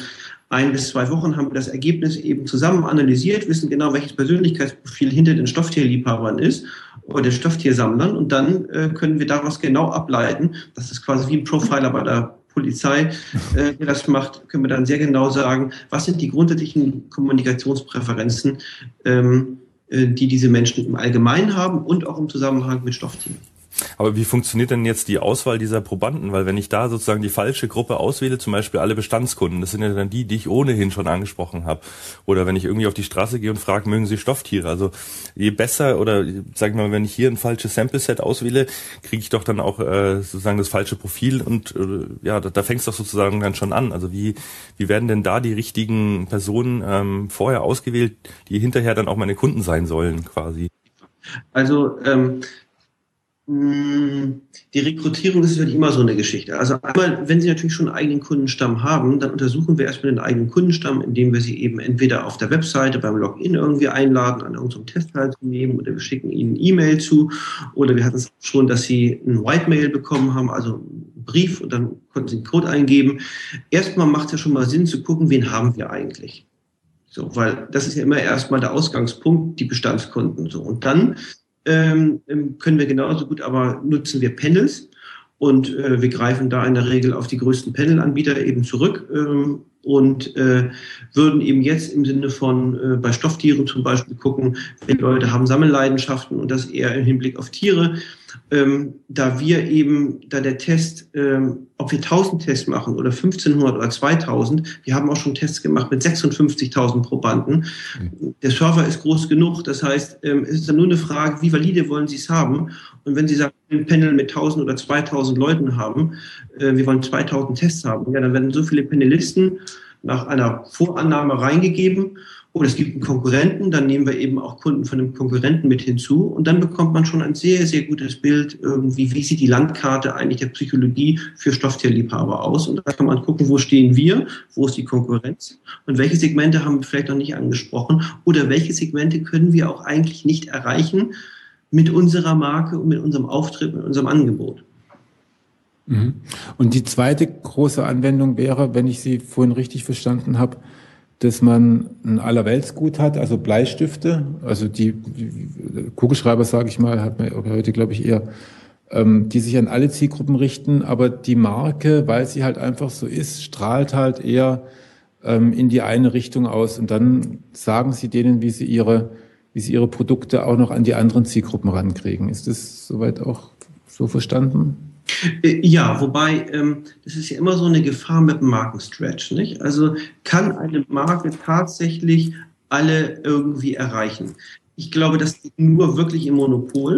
ein bis zwei Wochen haben wir das Ergebnis eben zusammen analysiert, wissen genau, welches Persönlichkeitsprofil hinter den Stofftierliebhabern ist oder den Stofftiersammlern und dann äh, können wir daraus genau ableiten, das ist quasi wie ein Profiler bei der Polizei, äh, der das macht, können wir dann sehr genau sagen, was sind die grundsätzlichen Kommunikationspräferenzen, ähm, äh, die diese Menschen im Allgemeinen haben und auch im Zusammenhang mit Stofftieren. Aber wie funktioniert denn jetzt die Auswahl dieser Probanden? Weil wenn ich da sozusagen die falsche Gruppe auswähle, zum Beispiel alle Bestandskunden, das sind ja dann die, die ich ohnehin schon angesprochen habe. Oder wenn ich irgendwie auf die Straße gehe und frage, mögen Sie Stofftiere? Also je besser oder sag ich mal, wenn ich hier ein falsches Sample-Set auswähle, kriege ich doch dann auch äh, sozusagen das falsche Profil und äh, ja, da, da fängt es doch sozusagen dann schon an. Also wie, wie werden denn da die richtigen Personen ähm, vorher ausgewählt, die hinterher dann auch meine Kunden sein sollen quasi? Also ähm, hm, die Rekrutierung ist natürlich immer so eine Geschichte. Also einmal, wenn Sie natürlich schon einen eigenen Kundenstamm haben, dann untersuchen wir erstmal den eigenen Kundenstamm, indem wir sie eben entweder auf der Webseite beim Login irgendwie einladen, an irgendeinem Test teilzunehmen oder wir schicken ihnen E-Mail zu oder wir hatten es schon, dass sie ein White-Mail bekommen haben, also einen Brief und dann konnten sie einen Code eingeben. Erstmal macht es ja schon mal Sinn zu gucken, wen haben wir eigentlich. So, weil das ist ja immer erstmal der Ausgangspunkt, die Bestandskunden. So. Und dann ähm, ähm, können wir genauso gut, aber nutzen wir Panels. Und äh, wir greifen da in der Regel auf die größten Panel-Anbieter eben zurück ähm, und äh, würden eben jetzt im Sinne von äh, bei Stofftieren zum Beispiel gucken, wenn Leute haben Sammelleidenschaften und das eher im Hinblick auf Tiere, ähm, da wir eben, da der Test, ähm, ob wir 1000 Tests machen oder 1500 oder 2000, wir haben auch schon Tests gemacht mit 56.000 Probanden. Mhm. Der Server ist groß genug, das heißt, ähm, es ist dann nur eine Frage, wie valide wollen Sie es haben? Und wenn Sie sagen, ein Panel mit 1000 oder 2000 Leuten haben, äh, wir wollen 2000 Tests haben, ja, dann werden so viele Panelisten nach einer Vorannahme reingegeben oder es gibt einen Konkurrenten, dann nehmen wir eben auch Kunden von dem Konkurrenten mit hinzu und dann bekommt man schon ein sehr, sehr gutes Bild irgendwie, wie sieht die Landkarte eigentlich der Psychologie für Stofftierliebhaber aus und da kann man gucken, wo stehen wir, wo ist die Konkurrenz und welche Segmente haben wir vielleicht noch nicht angesprochen oder welche Segmente können wir auch eigentlich nicht erreichen mit unserer Marke und mit unserem Auftritt, mit unserem Angebot. Mhm. Und die zweite große Anwendung wäre, wenn ich Sie vorhin richtig verstanden habe, dass man ein Allerweltsgut hat, also Bleistifte, also die, die Kugelschreiber, sage ich mal, hat man heute, glaube ich, eher, ähm, die sich an alle Zielgruppen richten, aber die Marke, weil sie halt einfach so ist, strahlt halt eher ähm, in die eine Richtung aus und dann sagen sie denen, wie sie ihre, wie sie ihre Produkte auch noch an die anderen Zielgruppen rankriegen. Ist das soweit auch so verstanden? Äh, ja, wobei ähm, das ist ja immer so eine Gefahr mit dem Markenstretch. Nicht? Also kann eine Marke tatsächlich alle irgendwie erreichen. Ich glaube, das liegt nur wirklich im Monopol.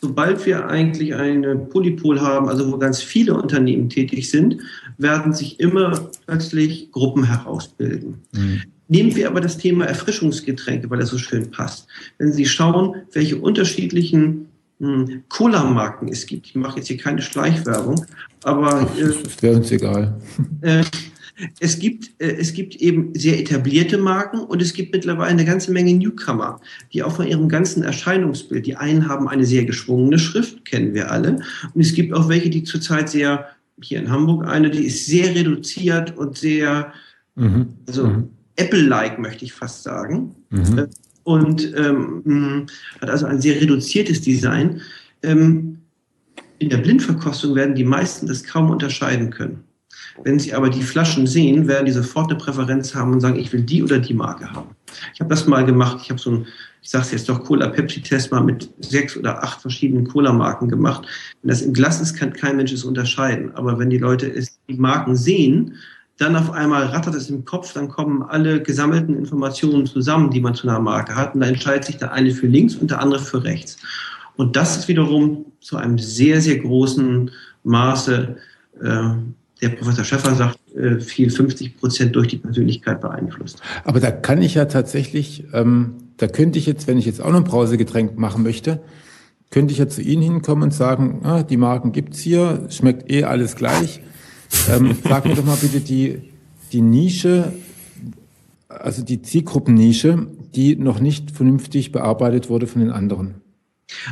Sobald wir eigentlich eine Polypol haben, also wo ganz viele Unternehmen tätig sind, werden sich immer plötzlich Gruppen herausbilden. Mhm. Nehmen wir aber das Thema Erfrischungsgetränke, weil das so schön passt. Wenn Sie schauen, welche unterschiedlichen Cola-Marken es gibt. Ich mache jetzt hier keine Schleichwerbung, aber äh, wäre uns egal. Äh, es gibt, äh, es gibt eben sehr etablierte Marken und es gibt mittlerweile eine ganze Menge Newcomer, die auch von ihrem ganzen Erscheinungsbild, die einen haben eine sehr geschwungene Schrift, kennen wir alle, und es gibt auch welche, die zurzeit sehr, hier in Hamburg eine, die ist sehr reduziert und sehr, mhm. also mhm. Apple-like möchte ich fast sagen. Mhm. Und ähm, hat also ein sehr reduziertes Design. Ähm, in der Blindverkostung werden die meisten das kaum unterscheiden können. Wenn sie aber die Flaschen sehen, werden die sofort eine Präferenz haben und sagen, ich will die oder die Marke haben. Ich habe das mal gemacht. Ich habe so ein, ich sage es jetzt doch, Cola-Pepsi-Test mal mit sechs oder acht verschiedenen Cola-Marken gemacht. Wenn das im Glas ist, kann kein Mensch es unterscheiden. Aber wenn die Leute es, die Marken sehen, dann auf einmal rattert es im Kopf, dann kommen alle gesammelten Informationen zusammen, die man zu einer Marke hat, und da entscheidet sich der eine für links und der andere für rechts. Und das ist wiederum zu einem sehr, sehr großen Maße, äh, der Professor Schäffer sagt, äh, viel 50 Prozent durch die Persönlichkeit beeinflusst. Aber da kann ich ja tatsächlich, ähm, da könnte ich jetzt, wenn ich jetzt auch noch ein Brausegetränk machen möchte, könnte ich ja zu Ihnen hinkommen und sagen, ah, die Marken gibt's hier, schmeckt eh alles gleich ähm, sag mir doch mal bitte die, die Nische, also die Zielgruppennische, die noch nicht vernünftig bearbeitet wurde von den anderen.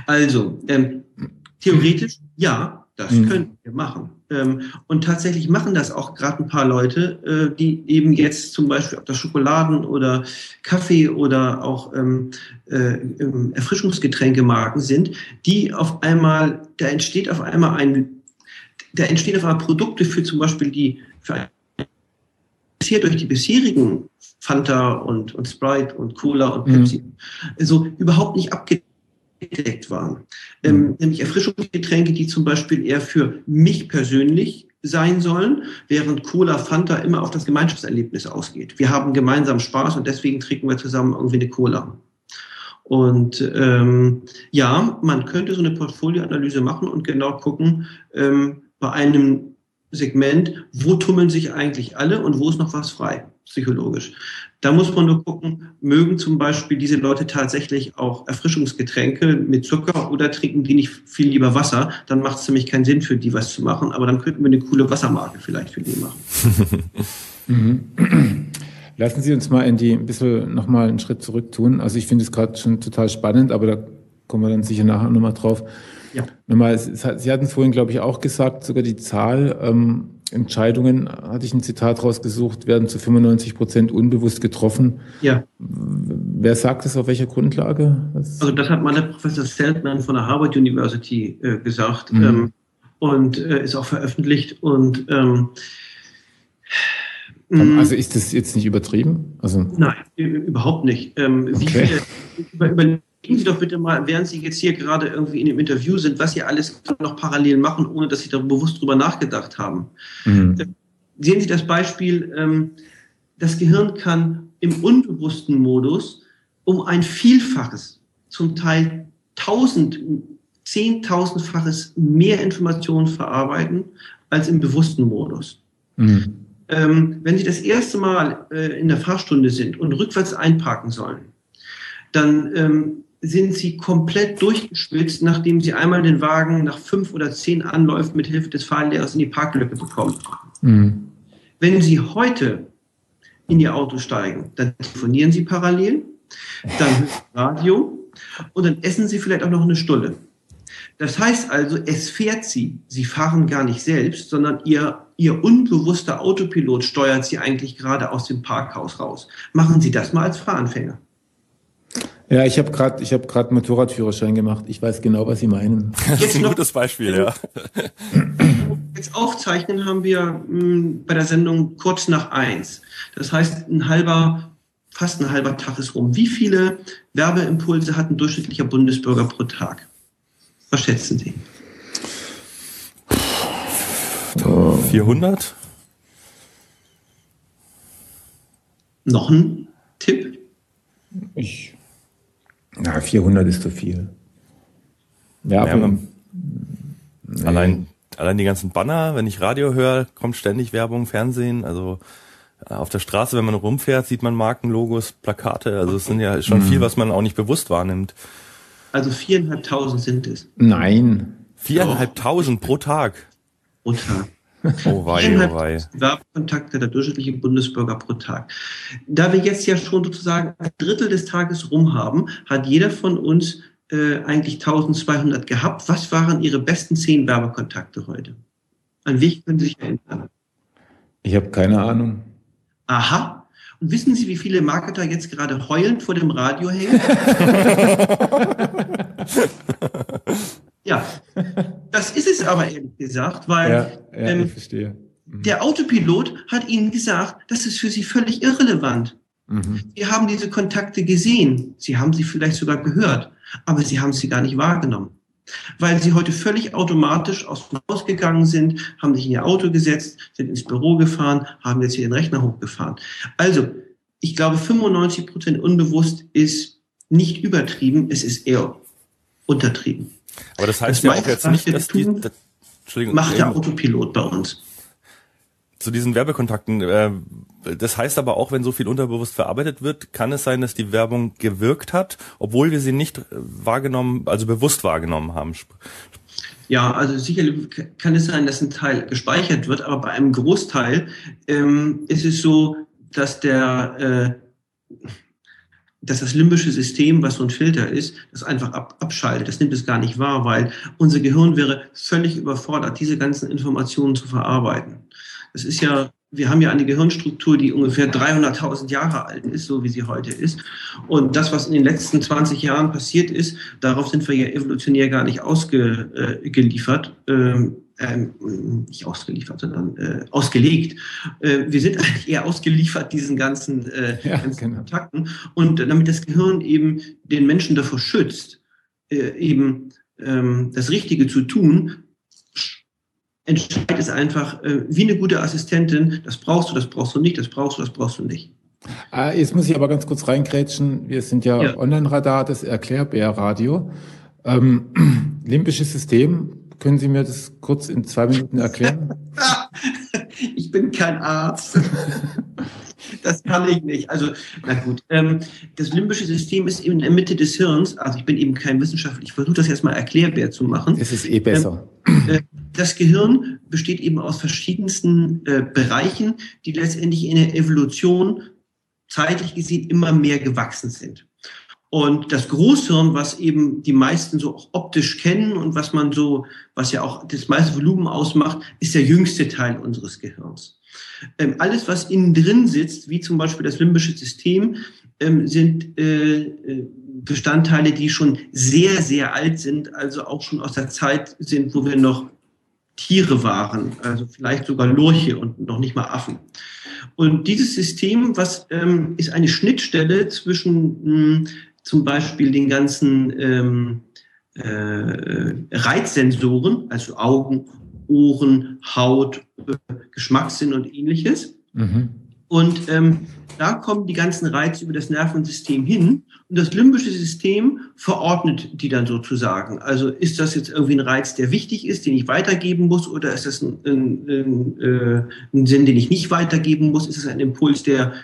Also, ähm, theoretisch ja, das mhm. können wir machen. Ähm, und tatsächlich machen das auch gerade ein paar Leute, äh, die eben jetzt zum Beispiel ob das Schokoladen oder Kaffee oder auch ähm, äh, Erfrischungsgetränkemarken sind, die auf einmal, da entsteht auf einmal ein da entstehen auf einmal Produkte für zum Beispiel die, für bisher durch die bisherigen Fanta und, und Sprite und Cola und mhm. Pepsi mhm. so überhaupt nicht abgedeckt waren. Ähm, mhm. Nämlich Erfrischungsgetränke, die zum Beispiel eher für mich persönlich sein sollen, während Cola, Fanta immer auf das Gemeinschaftserlebnis ausgeht. Wir haben gemeinsam Spaß und deswegen trinken wir zusammen irgendwie eine Cola. Und ähm, ja, man könnte so eine Portfolioanalyse machen und genau gucken, ähm, bei einem Segment, wo tummeln sich eigentlich alle und wo ist noch was frei, psychologisch. Da muss man nur gucken, mögen zum Beispiel diese Leute tatsächlich auch Erfrischungsgetränke mit Zucker oder trinken die nicht viel lieber Wasser, dann macht es nämlich keinen Sinn für die was zu machen, aber dann könnten wir eine coole Wassermarke vielleicht für die machen. Mhm. Lassen Sie uns mal in die ein bisschen nochmal einen Schritt zurück tun. Also ich finde es gerade schon total spannend, aber da kommen wir dann sicher nachher nochmal drauf. Ja. Nochmal, Sie hatten es vorhin, glaube ich, auch gesagt, sogar die Zahl ähm, Entscheidungen, hatte ich ein Zitat rausgesucht, werden zu 95 Prozent unbewusst getroffen. Ja. Wer sagt das auf welcher Grundlage? Was? Also das hat mal der Professor Seltman von der Harvard University äh, gesagt mhm. ähm, und äh, ist auch veröffentlicht und ähm, mm. also ist das jetzt nicht übertrieben? Also Nein, überhaupt nicht. Ähm, okay. Viele, über, über Gehen Sie doch bitte mal, während Sie jetzt hier gerade irgendwie in dem Interview sind, was Sie alles noch parallel machen, ohne dass Sie da bewusst drüber nachgedacht haben. Mhm. Äh, sehen Sie das Beispiel, ähm, das Gehirn kann im unbewussten Modus um ein Vielfaches, zum Teil tausend, zehntausendfaches mehr Informationen verarbeiten als im bewussten Modus. Mhm. Ähm, wenn Sie das erste Mal äh, in der Fahrstunde sind und rückwärts einparken sollen, dann ähm, sind Sie komplett durchgeschwitzt, nachdem Sie einmal den Wagen nach fünf oder zehn Anläufen mit Hilfe des Fahrlehrers in die Parklücke bekommen. Mhm. Wenn Sie heute in Ihr Auto steigen, dann telefonieren Sie parallel, dann hören Sie Radio und dann essen Sie vielleicht auch noch eine Stulle. Das heißt also, es fährt Sie. Sie fahren gar nicht selbst, sondern Ihr, Ihr unbewusster Autopilot steuert Sie eigentlich gerade aus dem Parkhaus raus. Machen Sie das mal als Fahranfänger. Ja, ich habe gerade ich habe gerade Motorradführerschein gemacht. Ich weiß genau, was Sie meinen. Das ist ein gutes Beispiel, ja. Jetzt aufzeichnen haben wir mh, hm, bei der Sendung kurz nach eins. Das heißt, ein halber, fast ein halber Tag ist rum. Wie viele Werbeimpulse hat ein durchschnittlicher Bundesbürger pro Tag? Was schätzen Sie? 400? Noch ein Tipp? Ich na, 400 ist zu viel. Ja, ja nee. allein, allein die ganzen Banner, wenn ich Radio höre, kommt ständig Werbung, Fernsehen, also äh, auf der Straße, wenn man rumfährt, sieht man Markenlogos, Plakate, also es sind ja schon mhm. viel, was man auch nicht bewusst wahrnimmt. Also viereinhalbtausend sind es. Nein. Viereinhalbtausend pro Tag. Pro Tag. Oh wei, oh wei. Werbekontakte der durchschnittliche Bundesbürger pro Tag. Da wir jetzt ja schon sozusagen ein Drittel des Tages rum haben, hat jeder von uns äh, eigentlich 1200 gehabt. Was waren Ihre besten zehn Werbekontakte heute? An welche können Sie sich erinnern? Ich habe keine Ahnung. Aha. Und wissen Sie, wie viele Marketer jetzt gerade heulend vor dem Radio hängen? Ja, das ist es aber ehrlich gesagt, weil ja, ja, ähm, mhm. der Autopilot hat Ihnen gesagt, das ist für Sie völlig irrelevant. Mhm. Sie haben diese Kontakte gesehen, Sie haben sie vielleicht sogar gehört, aber Sie haben sie gar nicht wahrgenommen. Weil Sie heute völlig automatisch aus dem Haus gegangen sind, haben sich in Ihr Auto gesetzt, sind ins Büro gefahren, haben jetzt hier den Rechner hochgefahren. Also, ich glaube, 95 Prozent unbewusst ist nicht übertrieben, es ist eher untertrieben. Aber das heißt das ja auch jetzt nicht, dass die, das, Entschuldigung, macht der Autopilot bei uns. Zu diesen Werbekontakten, äh, das heißt aber auch, wenn so viel unterbewusst verarbeitet wird, kann es sein, dass die Werbung gewirkt hat, obwohl wir sie nicht äh, wahrgenommen, also bewusst wahrgenommen haben. Ja, also sicherlich kann es sein, dass ein Teil gespeichert wird, aber bei einem Großteil ähm, ist es so, dass der äh, dass das limbische System, was so ein Filter ist, das einfach ab, abschaltet. Das nimmt es gar nicht wahr, weil unser Gehirn wäre völlig überfordert, diese ganzen Informationen zu verarbeiten. Das ist ja, wir haben ja eine Gehirnstruktur, die ungefähr 300.000 Jahre alt ist, so wie sie heute ist. Und das, was in den letzten 20 Jahren passiert ist, darauf sind wir ja evolutionär gar nicht ausgeliefert. Äh, ähm, ähm, nicht ausgeliefert, sondern äh, ausgelegt. Äh, wir sind eigentlich eher ausgeliefert diesen ganzen, äh, ja, ganzen genau. Kontakten. Und damit das Gehirn eben den Menschen davor schützt, äh, eben ähm, das Richtige zu tun, entscheidet es einfach äh, wie eine gute Assistentin, das brauchst du, das brauchst du nicht, das brauchst du, das brauchst du nicht. Ah, jetzt muss ich aber ganz kurz reingrätschen. Wir sind ja, ja. Online-Radar, das Erklärbär-Radio. Ähm, limbisches System, können Sie mir das kurz in zwei Minuten erklären? ich bin kein Arzt. Das kann ich nicht. Also, na gut. Ähm, das limbische System ist in der Mitte des Hirns. Also, ich bin eben kein Wissenschaftler. Ich versuche das jetzt mal erklärbar zu machen. Es ist eh besser. Das Gehirn besteht eben aus verschiedensten äh, Bereichen, die letztendlich in der Evolution zeitlich gesehen immer mehr gewachsen sind. Und das Großhirn, was eben die meisten so auch optisch kennen und was man so, was ja auch das meiste Volumen ausmacht, ist der jüngste Teil unseres Gehirns. Ähm, alles, was innen drin sitzt, wie zum Beispiel das limbische System, ähm, sind äh, äh, Bestandteile, die schon sehr, sehr alt sind, also auch schon aus der Zeit sind, wo wir noch Tiere waren, also vielleicht sogar Lurche und noch nicht mal Affen. Und dieses System, was ähm, ist eine Schnittstelle zwischen mh, hm, zum Beispiel den ganzen ähm, äh, Reizsensoren, also Augen, Ohren, Haut, äh, Geschmackssinn und ähnliches. Mhm. Und ähm, da kommen die ganzen Reize über das Nervensystem hin und das limbische System verordnet die dann sozusagen. Also ist das jetzt irgendwie ein Reiz, der wichtig ist, den ich weitergeben muss, oder ist das ein, ein, ein, äh, ein Sinn, den ich nicht weitergeben muss? Ist es ein Impuls, der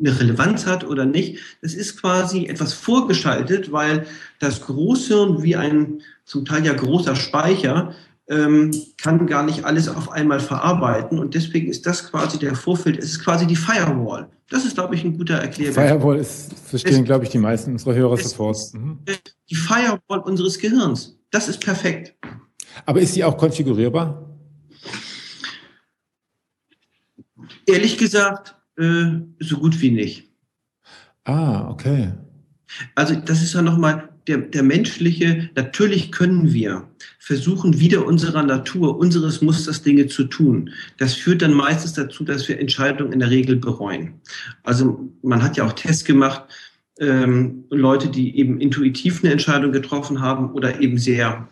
eine Relevanz hat oder nicht? Das ist quasi etwas vorgeschaltet, weil das Großhirn wie ein zum Teil ja großer Speicher ähm, kann gar nicht alles auf einmal verarbeiten und deswegen ist das quasi der Vorfeld, es ist quasi die Firewall. Das ist, glaube ich, ein guter Erklärung. Firewall ist, verstehen, glaube ich, die meisten unserer Hörer sofort. Mhm. Die Firewall unseres Gehirns. Das ist perfekt. Aber ist sie auch konfigurierbar? Ehrlich gesagt, äh, so gut wie nicht. Ah, okay. Also das ist ja nochmal der, der menschliche, natürlich können wir versuchen, wieder unserer Natur, unseres Musters Dinge zu tun. Das führt dann meistens dazu, dass wir Entscheidungen in der Regel bereuen. Also man hat ja auch Tests gemacht, ähm, Leute, die eben intuitiv eine Entscheidung getroffen haben oder eben sehr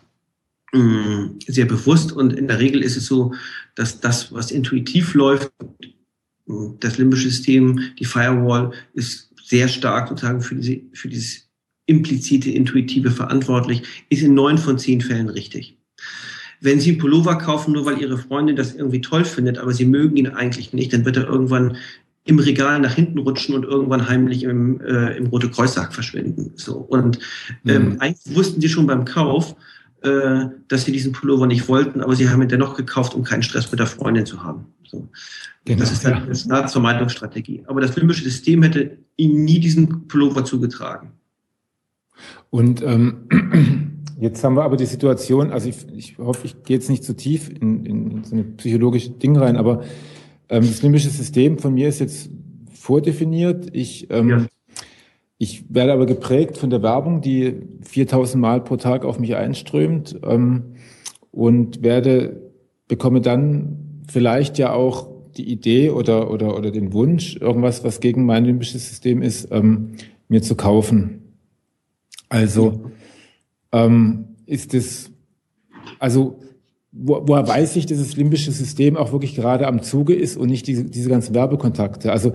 mm, sehr bewusst und in der Regel ist es so, dass das, was intuitiv läuft, das limbische System, die Firewall ist sehr stark sozusagen für, diese, für dieses implizite, intuitive verantwortlich, ist in neun von zehn Fällen richtig. Wenn Sie einen Pullover kaufen, nur weil Ihre Freundin das irgendwie toll findet, aber Sie mögen ihn eigentlich nicht, dann wird er irgendwann im Regal nach hinten rutschen und irgendwann heimlich im, äh, im Rote Kreuzsack verschwinden. So. Und ähm, mhm. eigentlich wussten Sie schon beim Kauf, äh, dass Sie diesen Pullover nicht wollten, aber Sie haben ihn dennoch gekauft, um keinen Stress mit der Freundin zu haben. So. Genau, das ist dann ja. eine Vermeidungsstrategie. Aber das limbische System hätte Ihnen nie diesen Pullover zugetragen. Und ähm, jetzt haben wir aber die Situation, also ich, ich hoffe, ich gehe jetzt nicht zu tief in, in so eine psychologische Ding rein, aber ähm, das limbische System von mir ist jetzt vordefiniert. Ich, ähm, ja. ich werde aber geprägt von der Werbung, die 4000 Mal pro Tag auf mich einströmt ähm, und werde, bekomme dann vielleicht ja auch die Idee oder, oder, oder den Wunsch, irgendwas, was gegen mein limbisches System ist, ähm, mir zu kaufen. Also ähm, ist es, also wo, woher weiß ich, dass das limbische System auch wirklich gerade am Zuge ist und nicht diese, diese ganzen Werbekontakte? Also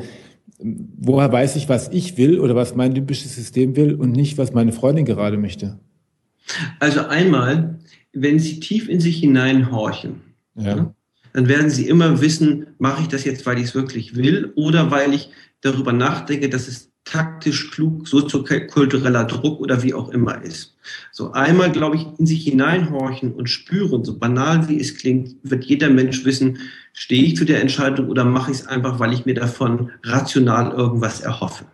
woher weiß ich, was ich will oder was mein limbisches System will und nicht, was meine Freundin gerade möchte? Also einmal, wenn Sie tief in sich hineinhorchen, ja. Ja, dann werden Sie immer wissen, mache ich das jetzt, weil ich es wirklich will oder weil ich darüber nachdenke, dass es taktisch klug, soziokultureller Druck oder wie auch immer ist. So einmal, glaube ich, in sich hineinhorchen und spüren, so banal wie es klingt, wird jeder Mensch wissen, stehe ich zu der Entscheidung oder mache ich es einfach, weil ich mir davon rational irgendwas erhoffe.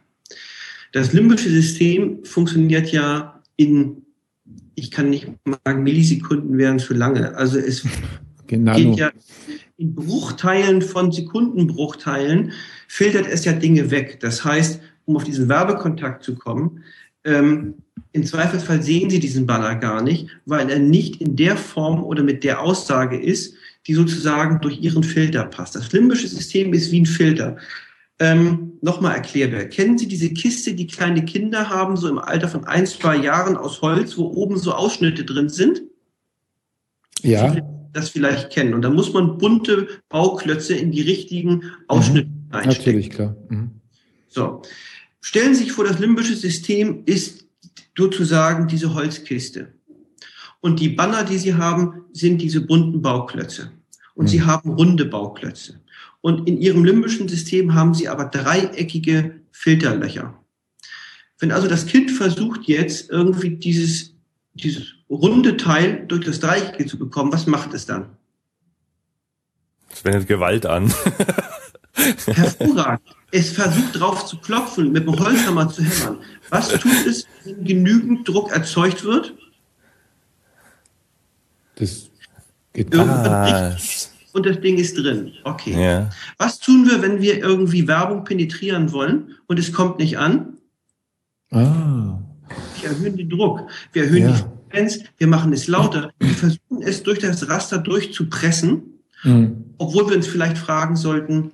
Das limbische System funktioniert ja in, ich kann nicht sagen, Millisekunden wären zu lange. Also es genau. geht ja in Bruchteilen von Sekundenbruchteilen filtert es ja Dinge weg. Das heißt, um auf diesen Werbekontakt zu kommen, ähm, im Zweifelsfall sehen Sie diesen Banner gar nicht, weil er nicht in der Form oder mit der Aussage ist, die sozusagen durch Ihren Filter passt. Das limbische System ist wie ein Filter. Ähm, Nochmal erklärbar. Kennen Sie diese Kiste, die kleine Kinder haben, so im Alter von ein, zwei Jahren aus Holz, wo oben so Ausschnitte drin sind? Ja. Das vielleicht kennen. Und da muss man bunte Bauklötze in die richtigen Ausschnitte mhm. einstecken. Natürlich, klar. Mhm. So. Stellen Sie sich vor, das limbische System ist sozusagen diese Holzkiste. Und die Banner, die Sie haben, sind diese bunten Bauklötze. Und mhm. Sie haben runde Bauklötze. Und in Ihrem limbischen System haben Sie aber dreieckige Filterlöcher. Wenn also das Kind versucht jetzt irgendwie dieses, dieses runde Teil durch das Dreieckige zu bekommen, was macht es dann? Es wendet Gewalt an. Hervorragend. Es versucht drauf zu klopfen, mit dem Holzhammer zu hämmern. Was tut es, wenn genügend Druck erzeugt wird? Das geht ah. und das Ding ist drin. Okay. Ja. Was tun wir, wenn wir irgendwie Werbung penetrieren wollen und es kommt nicht an? Ah. Wir erhöhen den Druck. Wir erhöhen ja. die Frequenz. Wir machen es lauter. Wir versuchen es durch das Raster durchzupressen, mhm. obwohl wir uns vielleicht fragen sollten,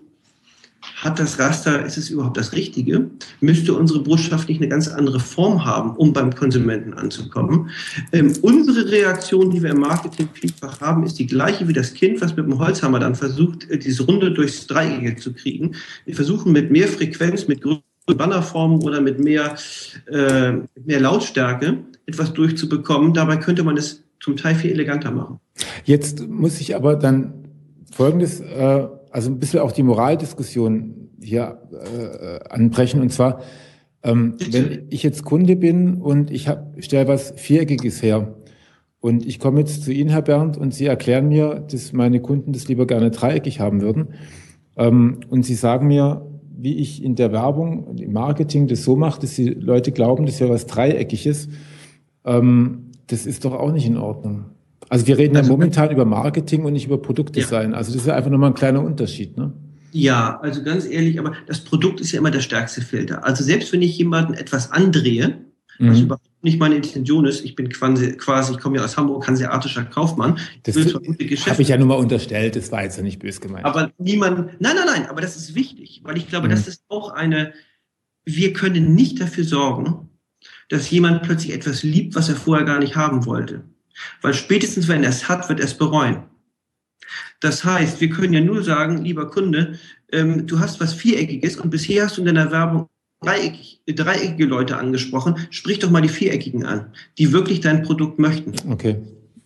hat das Raster, ist es überhaupt das Richtige? Müsste unsere Botschaft nicht eine ganz andere Form haben, um beim Konsumenten anzukommen? Ähm, unsere Reaktion, die wir im Marketing vielfach haben, ist die gleiche wie das Kind, was mit dem Holzhammer dann versucht, äh, diese Runde durchs Dreieck zu kriegen. Wir versuchen mit mehr Frequenz, mit größeren Bannerformen oder mit mehr, äh, mehr Lautstärke etwas durchzubekommen. Dabei könnte man es zum Teil viel eleganter machen. Jetzt muss ich aber dann Folgendes äh, also ein bisschen auch die Moraldiskussion hier äh, anbrechen. Und zwar, ähm, wenn ich jetzt Kunde bin und ich stelle was Viereckiges her und ich komme jetzt zu Ihnen, Herr Bernd, und Sie erklären mir, dass meine Kunden das lieber gerne dreieckig haben würden. Ähm, und Sie sagen mir, wie ich in der Werbung, im Marketing das so mache, dass die Leute glauben, das wäre was Dreieckiges. Ähm, das ist doch auch nicht in Ordnung. Also wir reden also, ja momentan über Marketing und nicht über Produktdesign. Ja. Also das ist ja einfach nochmal ein kleiner Unterschied, ne? Ja, also ganz ehrlich, aber das Produkt ist ja immer der stärkste Filter. Also selbst wenn ich jemanden etwas andrehe, mhm. was überhaupt nicht meine Intention ist, ich bin quasi, quasi ich komme ja aus Hamburg, hanseatischer Kaufmann. Das habe ich ja nur mal unterstellt, das war jetzt ja nicht böse gemeint. Aber niemand, nein, nein, nein, aber das ist wichtig, weil ich glaube, mhm. das ist auch eine, wir können nicht dafür sorgen, dass jemand plötzlich etwas liebt, was er vorher gar nicht haben wollte. Weil spätestens, wenn er es hat, wird er es bereuen. Das heißt, wir können ja nur sagen, lieber Kunde, ähm, du hast was Viereckiges und bisher hast du in deiner Werbung dreieckig, dreieckige Leute angesprochen. Sprich doch mal die Viereckigen an, die wirklich dein Produkt möchten. Okay.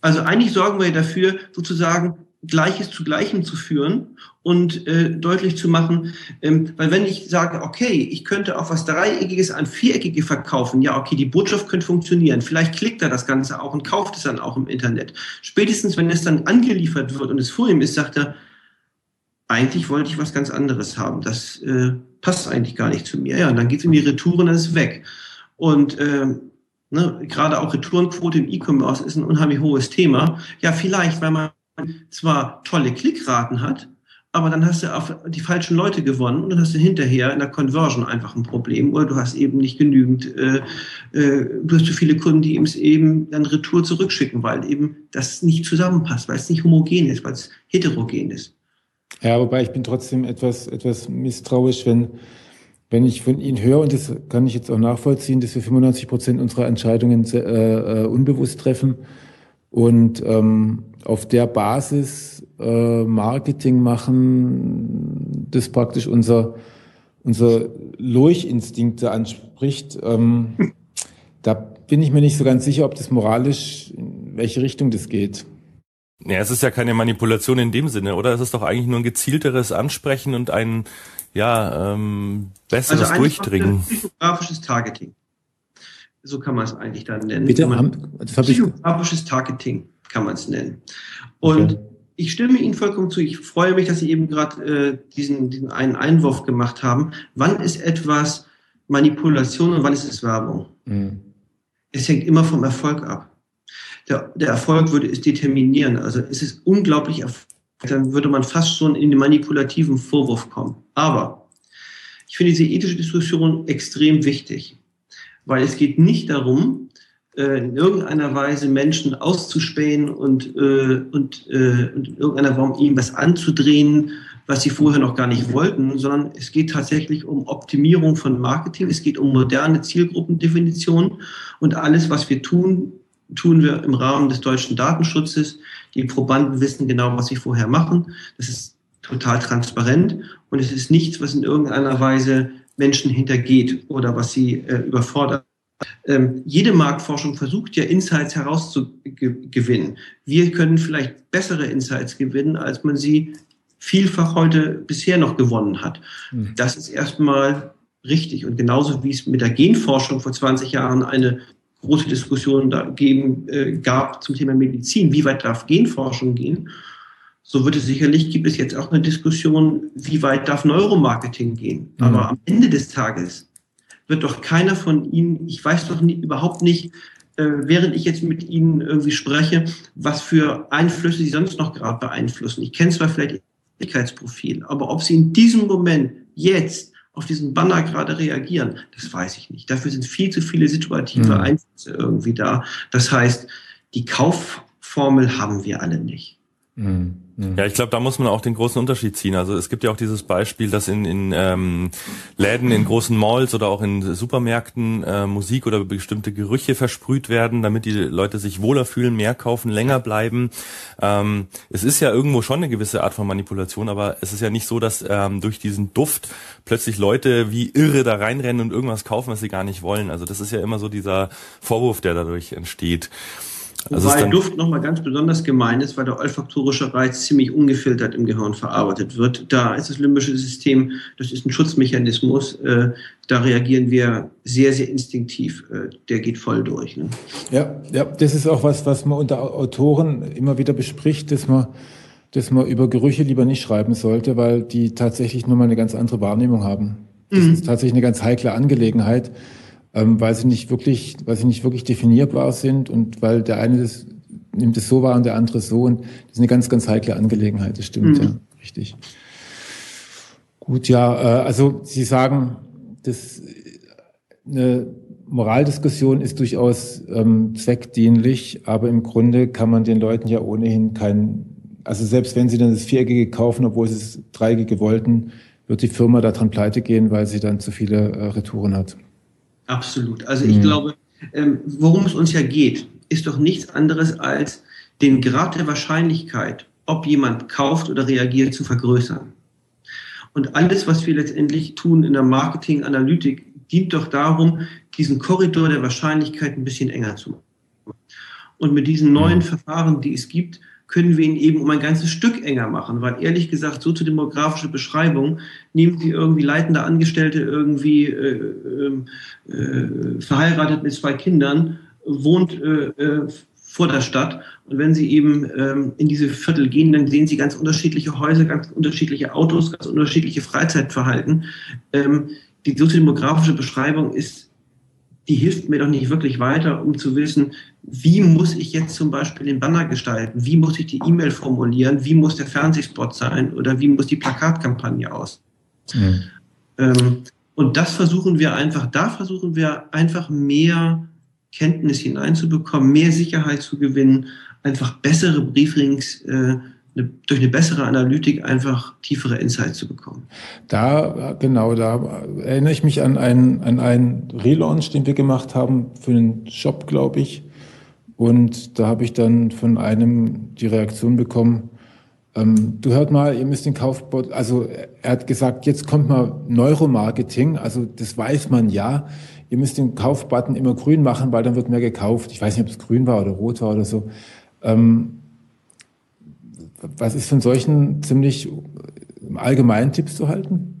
Also eigentlich sorgen wir dafür, sozusagen Gleiches zu Gleichem zu führen und äh, deutlich zu machen, ähm, weil wenn ich sage, okay, ich könnte auch was Dreieckiges an Viereckige verkaufen, ja, okay, die Botschaft könnte funktionieren, vielleicht klickt er das Ganze auch und kauft es dann auch im Internet. Spätestens, wenn es dann angeliefert wird und es vor ihm ist, sagt er, eigentlich wollte ich was ganz anderes haben, das äh, passt eigentlich gar nicht zu mir. Ja, und dann geht es in die Retouren, dann ist es weg. Und ähm, ne, gerade auch Retourenquote im E-Commerce ist ein unheimlich hohes Thema. Ja, vielleicht, weil man zwar tolle Klickraten hat, aber dann hast du auf die falschen Leute gewonnen und dann hast du hinterher in der Conversion einfach ein Problem oder du hast eben nicht genügend, äh, äh, du hast zu viele Kunden, die eben dann Retour zurückschicken, weil eben das nicht zusammenpasst, weil es nicht homogen ist, weil es heterogen ist. Ja, wobei ich bin trotzdem etwas, etwas misstrauisch, wenn, wenn ich von Ihnen höre, und das kann ich jetzt auch nachvollziehen, dass wir 95 Prozent unserer Entscheidungen äh, äh, unbewusst treffen und ähm, auf der Basis äh, Marketing machen, das praktisch unser, unser Lurchinstinkte anspricht. Ähm, da bin ich mir nicht so ganz sicher, ob das moralisch, in welche Richtung das geht. Ja, es ist ja keine Manipulation in dem Sinne, oder? Es ist doch eigentlich nur ein gezielteres Ansprechen und ein ja ähm, besseres also Durchdringen. Grafisches Targeting. So kann man es eigentlich dann nennen. Bitte, man, psychografisches Targeting kann man es nennen. Und okay. ich stimme Ihnen vollkommen zu. Ich freue mich, dass Sie eben gerade äh, diesen, diesen einen Einwurf gemacht haben. Wann ist etwas Manipulation und wann ist es Werbung? Mhm. Es hängt immer vom Erfolg ab. Der, der Erfolg würde es determinieren. Also es ist unglaublich erfolgreich. Dann würde man fast schon in den manipulativen Vorwurf kommen. Aber ich finde diese ethische Diskussion extrem wichtig, weil es geht nicht darum, äh, in irgendeiner Weise Menschen auszuspähen und, äh, und, äh, und in irgendeiner Form ihnen was anzudrehen, was sie vorher noch gar nicht wollten, sondern es geht tatsächlich um Optimierung von Marketing, es geht um moderne Zielgruppendefinitionen und alles, was wir tun, tun wir im Rahmen des deutschen Datenschutzes. Die Probanden wissen genau, was sie vorher machen. Das ist total transparent und es ist nichts, was in irgendeiner Weise Menschen hintergeht oder was sie äh, überfordert. Ähm, jede Marktforschung versucht ja Insights herauszugewinnen. Wir können vielleicht bessere Insights gewinnen, als man sie vielfach heute bisher noch gewonnen hat. Mhm. Das ist erstmal richtig. Und genauso wie es mit der Genforschung vor 20 Jahren eine große Diskussion da geben, äh, gab zum Thema Medizin, wie weit darf Genforschung gehen, so wird es sicherlich, gibt es jetzt auch eine Diskussion, wie weit darf Neuromarketing gehen. Mhm. Aber am Ende des Tages wird doch keiner von Ihnen, ich weiß doch nie, überhaupt nicht, äh, während ich jetzt mit Ihnen irgendwie spreche, was für Einflüsse Sie sonst noch gerade beeinflussen. Ich kenne zwar vielleicht Ihr Persönlichkeitsprofil, aber ob Sie in diesem Moment jetzt auf diesen Banner gerade reagieren, das weiß ich nicht. Dafür sind viel zu viele situative mhm. Einflüsse irgendwie da. Das heißt, die Kaufformel haben wir alle nicht. Mhm. Ja, ich glaube, da muss man auch den großen Unterschied ziehen. Also es gibt ja auch dieses Beispiel, dass in, in ähm, Läden, in großen Malls oder auch in Supermärkten äh, Musik oder bestimmte Gerüche versprüht werden, damit die Leute sich wohler fühlen, mehr kaufen, länger bleiben. Ähm, es ist ja irgendwo schon eine gewisse Art von Manipulation, aber es ist ja nicht so, dass ähm, durch diesen Duft plötzlich Leute wie irre da reinrennen und irgendwas kaufen, was sie gar nicht wollen. Also das ist ja immer so dieser Vorwurf, der dadurch entsteht. Also Wobei Duft nochmal ganz besonders gemein ist, weil der olfaktorische Reiz ziemlich ungefiltert im Gehirn verarbeitet wird. Da ist das limbische System, das ist ein Schutzmechanismus, äh, da reagieren wir sehr, sehr instinktiv. Äh, der geht voll durch. Ne? Ja, ja, das ist auch was, was man unter Autoren immer wieder bespricht, dass man, dass man über Gerüche lieber nicht schreiben sollte, weil die tatsächlich nur mal eine ganz andere Wahrnehmung haben. Das mhm. ist tatsächlich eine ganz heikle Angelegenheit ähm, weil sie nicht wirklich, weil sie nicht wirklich definierbar sind und weil der eine das nimmt es so wahr und der andere so und das ist eine ganz, ganz heikle Angelegenheit. Das stimmt, mhm. ja, richtig. Gut, ja, äh, also Sie sagen, dass eine Moraldiskussion ist durchaus ähm, zweckdienlich, aber im Grunde kann man den Leuten ja ohnehin kein, also selbst wenn sie dann das Viereckige kaufen, obwohl sie das Dreieckige wollten, wird die Firma daran pleite gehen, weil sie dann zu viele äh, Retouren hat. Absolut. Also ich mhm. glaube, ähm, worum es uns ja geht, ist doch nichts anderes als den Grad der Wahrscheinlichkeit, ob jemand kauft oder reagiert, zu vergrößern. Und alles, was wir letztendlich tun in der Marketing-Analytik, dient doch darum, diesen Korridor der Wahrscheinlichkeit ein bisschen enger zu machen. Und mit diesen neuen mhm. Verfahren, die es gibt, können wir ihn eben um ein ganzes Stück enger machen, weil ehrlich gesagt, so zu demografische Beschreibung, nehmen Sie irgendwie leitende Angestellte irgendwie äh, ähm, äh, verheiratet mit zwei Kindern, wohnt äh, äh, vor der Stadt. Und wenn Sie eben ähm, in diese Viertel gehen, dann sehen Sie ganz unterschiedliche Häuser, ganz unterschiedliche Autos, ganz unterschiedliche Freizeitverhalten. Ähm, die soziodemografische Beschreibung ist die hilft mir doch nicht wirklich weiter, um zu wissen, wie muss ich jetzt zum Beispiel den Banner gestalten, wie muss ich die E-Mail formulieren, wie muss der Fernsehspot sein oder wie muss die Plakatkampagne aus. Mhm. Ähm, und das versuchen wir einfach, da versuchen wir einfach mehr Kenntnis hineinzubekommen, mehr Sicherheit zu gewinnen, einfach bessere Briefings äh, eine, durch eine bessere Analytik einfach tiefere Insights zu bekommen. Da, genau, da erinnere ich mich an einen, an einen Relaunch, den wir gemacht haben für einen Shop, glaube ich. Und da habe ich dann von einem die Reaktion bekommen, ähm, du hört mal, ihr müsst den Kaufbot, also er hat gesagt, jetzt kommt mal Neuromarketing, also das weiß man ja. Ihr müsst den Kaufbutton immer grün machen, weil dann wird mehr gekauft. Ich weiß nicht, ob es grün war oder rot war oder so. Ähm, was ist von solchen ziemlich allgemeinen Tipps zu halten?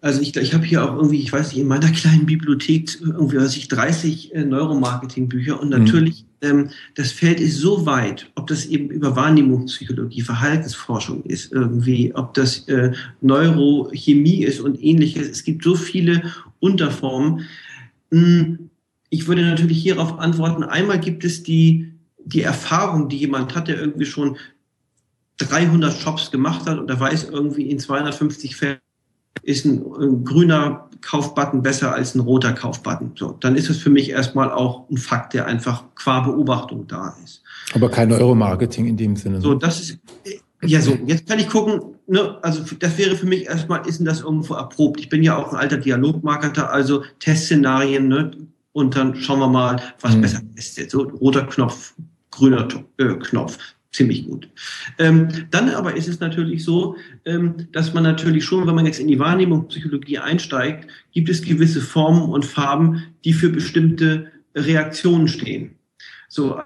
Also ich, ich habe hier auch irgendwie, ich weiß nicht, in meiner kleinen Bibliothek irgendwie, weiß ich, 30 äh, Neuromarketing-Bücher und mhm. natürlich, mhm. ähm, das Feld ist so weit, ob das eben über Wahrnehmungspsychologie, Verhaltensforschung ist irgendwie, ob das äh, Neurochemie ist und ähnliches. Es gibt so viele Unterformen. Hm, ich würde natürlich hierauf antworten, einmal gibt es die die Erfahrung, die jemand hat, der irgendwie schon 300 Shops gemacht hat und er weiß irgendwie in 250 Fällen ist ein, ein, grüner Kaufbutton besser als ein roter Kaufbutton. So, dann ist es für mich erstmal auch ein Fakt, der einfach qua Beobachtung da ist. Aber kein Neuromarketing in dem Sinne. So, ne? das ist, ja, so, jetzt kann ich gucken, ne, also das wäre für mich erstmal, ist denn das irgendwo erprobt? Ich bin ja auch ein alter Dialogmarketer, also Testszenarien, ne, und dann schauen wir mal, was hm. besser ist. So, roter Knopf, grüner äh, Knopf. Ziemlich gut. Ähm, dann aber ist es natürlich so, ähm, dass man natürlich schon, wenn man jetzt in die Wahrnehmungspsychologie einsteigt, gibt es gewisse Formen und Farben, die für bestimmte Reaktionen stehen. So,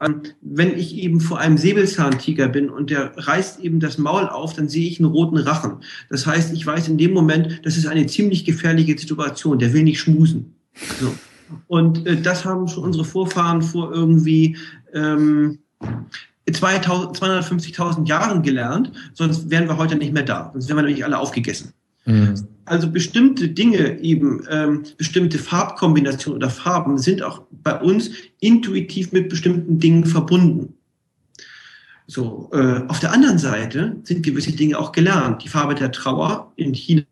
ähm, wenn ich eben vor einem Säbelzahntiger bin und der reißt eben das Maul auf, dann sehe ich einen roten Rachen. Das heißt, ich weiß in dem Moment, das ist eine ziemlich gefährliche Situation. Der will nicht schmusen. So. Und äh, das haben schon unsere Vorfahren vor irgendwie ähm, 250.000 Jahren gelernt, sonst wären wir heute nicht mehr da. Sonst wären wir nämlich alle aufgegessen. Mhm. Also bestimmte Dinge, eben ähm, bestimmte Farbkombinationen oder Farben sind auch bei uns intuitiv mit bestimmten Dingen verbunden. So, äh, auf der anderen Seite sind gewisse Dinge auch gelernt. Die Farbe der Trauer in China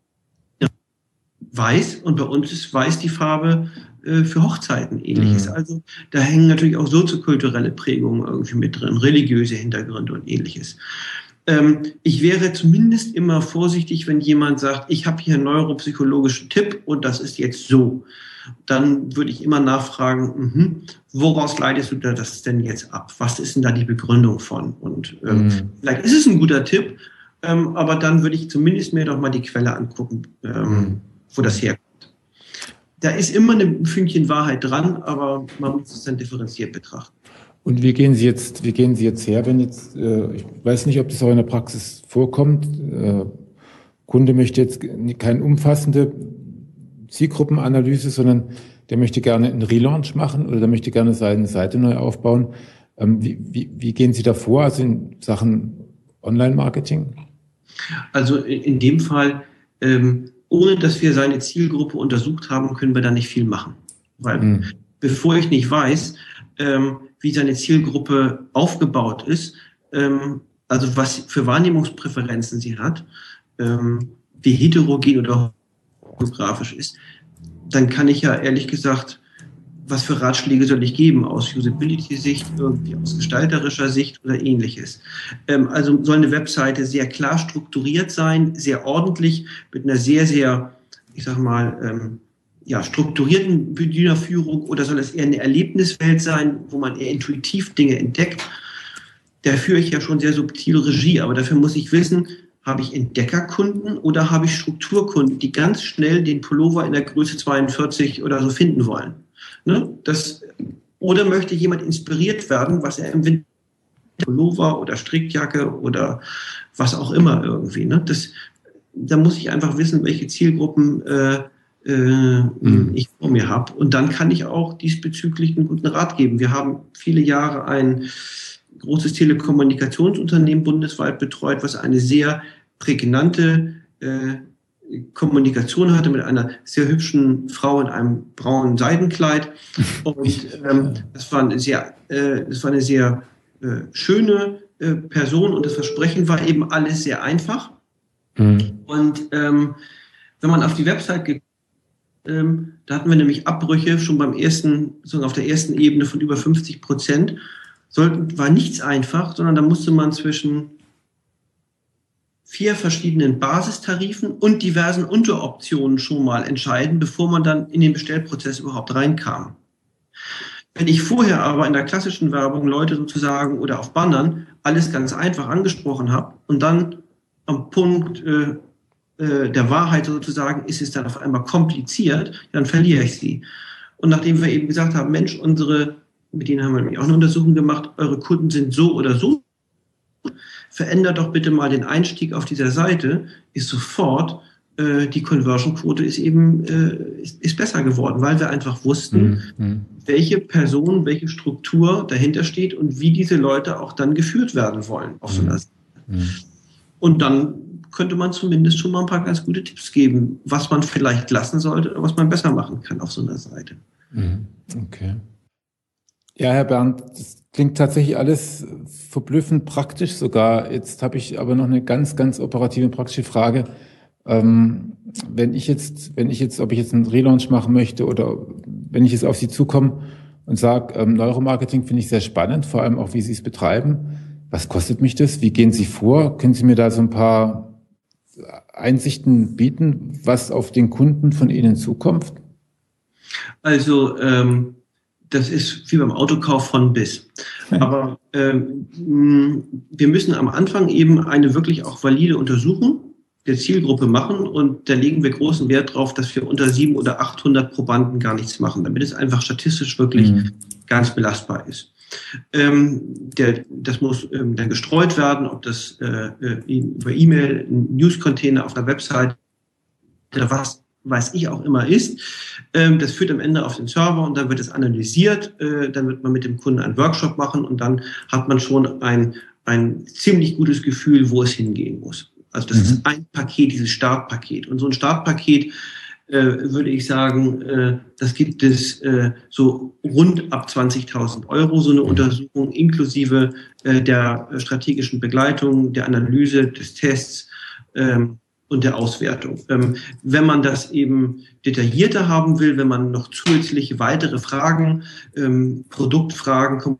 weiß und bei uns ist weiß die Farbe für Hochzeiten ähnliches. Mhm. Also da hängen natürlich auch soziokulturelle Prägungen irgendwie mit drin, religiöse Hintergründe und ähnliches. Ähm, ich wäre zumindest immer vorsichtig, wenn jemand sagt, ich habe hier einen neuropsychologischen Tipp und das ist jetzt so. Dann würde ich immer nachfragen, mh, woraus leitest du das denn jetzt ab? Was ist denn da die Begründung von? Und ähm, mhm. vielleicht ist es ein guter Tipp, ähm, aber dann würde ich zumindest mir doch mal die Quelle angucken, ähm, mhm. wo das herkommt. Da ist immer ein Fünkchen Wahrheit dran, aber man muss es dann differenziert betrachten. Und wie gehen Sie jetzt, wie gehen Sie jetzt her, wenn jetzt, äh, ich weiß nicht, ob das auch in der Praxis vorkommt, äh, Kunde möchte jetzt keine umfassende Zielgruppenanalyse, sondern der möchte gerne einen Relaunch machen oder der möchte gerne seine Seite neu aufbauen. Ähm, wie, wie, wie gehen Sie da vor, also in Sachen Online-Marketing? Also in dem Fall, ähm, ohne dass wir seine Zielgruppe untersucht haben, können wir da nicht viel machen. Weil hm. bevor ich nicht weiß, ähm, wie seine Zielgruppe aufgebaut ist, ähm, also was für Wahrnehmungspräferenzen sie hat, ähm, wie heterogen oder geografisch ist, dann kann ich ja ehrlich gesagt, was für Ratschläge soll ich geben aus Usability-Sicht, irgendwie aus gestalterischer Sicht oder ähnliches. Ähm, also soll eine Webseite sehr klar strukturiert sein, sehr ordentlich, mit einer sehr, sehr, ich sag mal, ähm, ja, strukturierten Bedienerführung oder soll es eher eine Erlebniswelt sein, wo man eher intuitiv Dinge entdeckt? Da führe ich ja schon sehr subtil Regie, aber dafür muss ich wissen, habe ich Entdeckerkunden oder habe ich Strukturkunden, die ganz schnell den Pullover in der Größe 42 oder so finden wollen? Ne? Das, oder möchte jemand inspiriert werden, was er im Winter Pullover oder Strickjacke oder was auch immer irgendwie. Ne? Das, da muss ich einfach wissen, welche Zielgruppen äh, äh, mhm. ich vor mir habe. Und dann kann ich auch diesbezüglich einen guten Rat geben. Wir haben viele Jahre ein großes Telekommunikationsunternehmen bundesweit betreut, was eine sehr prägnante äh, Kommunikation hatte mit einer sehr hübschen Frau in einem braunen Seidenkleid. Und ähm, das, war eine sehr, äh, das war eine sehr äh, schöne äh, Person und das Versprechen war eben alles sehr einfach. Mhm. Und ähm, wenn man auf die Website geht, ähm, da hatten wir nämlich Abbrüche schon beim ersten, so auf der ersten Ebene von über 50 Prozent. Sollten, war nichts einfach, sondern da musste man zwischen vier verschiedenen Basistarifen und diversen Unteroptionen schon mal entscheiden, bevor man dann in den Bestellprozess überhaupt reinkam. Wenn ich vorher aber in der klassischen Werbung Leute sozusagen oder auf Bannern alles ganz einfach angesprochen habe und dann am Punkt äh, äh, der Wahrheit sozusagen ist es dann auf einmal kompliziert, dann verliere ich sie. Und nachdem wir eben gesagt haben, Mensch, unsere, mit denen haben wir nämlich auch eine Untersuchung gemacht, eure Kunden sind so oder so verändert doch bitte mal den Einstieg auf dieser Seite, ist sofort äh, die Conversion-Quote ist eben äh, ist, ist, besser geworden, weil wir einfach wussten, mhm. mhm. welche Person, welche Struktur dahinter steht und wie diese Leute auch dann geführt werden wollen auf so einer mhm. Seite. Mhm. Und dann könnte man zumindest schon mal ein paar ganz gute Tipps geben, was man vielleicht lassen sollte oder was man besser machen kann auf so einer Seite. Mhm. Okay. Ja, Herr Bernd, das klingt tatsächlich alles verblüffend praktisch sogar. Jetzt habe ich aber noch eine ganz, ganz operative, praktische Frage. Ähm, wenn ich jetzt, wenn ich jetzt, ob ich jetzt einen Relaunch machen möchte oder wenn ich jetzt auf Sie zukomme und sage, ähm, Neuromarketing finde ich sehr spannend, vor allem auch, wie Sie es betreiben. Was kostet mich das? Wie gehen Sie vor? Können Sie mir da so ein paar Einsichten bieten, was auf den Kunden von Ihnen zukommt? Also ähm, das ist wie beim Autokauf von bis. Aber ähm, wir müssen am Anfang eben eine wirklich auch valide Untersuchung der Zielgruppe machen und da legen wir großen Wert drauf, dass wir unter 700 oder 800 Probanden gar nichts machen, damit es einfach statistisch wirklich mhm. ganz belastbar ist. Ähm, der, das muss ähm, dann gestreut werden, ob das äh, äh über E-Mail, News-Container auf der Website oder was weiß ich auch immer ist. Ähm, das führt am Ende auf den Server und dann wird es analysiert. Äh, dann wird man mit dem Kunden einen Workshop machen und dann hat man schon ein, ein ziemlich gutes Gefühl, wo es hingehen muss. Also das mhm. ist ein Paket, dieses Startpaket. Und so ein Startpaket äh, würde ich sagen, äh, das gibt es so rund ab 20.000 Euro, so eine mhm. Untersuchung inklusive der strategischen Begleitung, der Analyse, des Tests. Und der Auswertung. Ähm, wenn man das eben detaillierter haben will, wenn man noch zusätzliche weitere Fragen, ähm, Produktfragen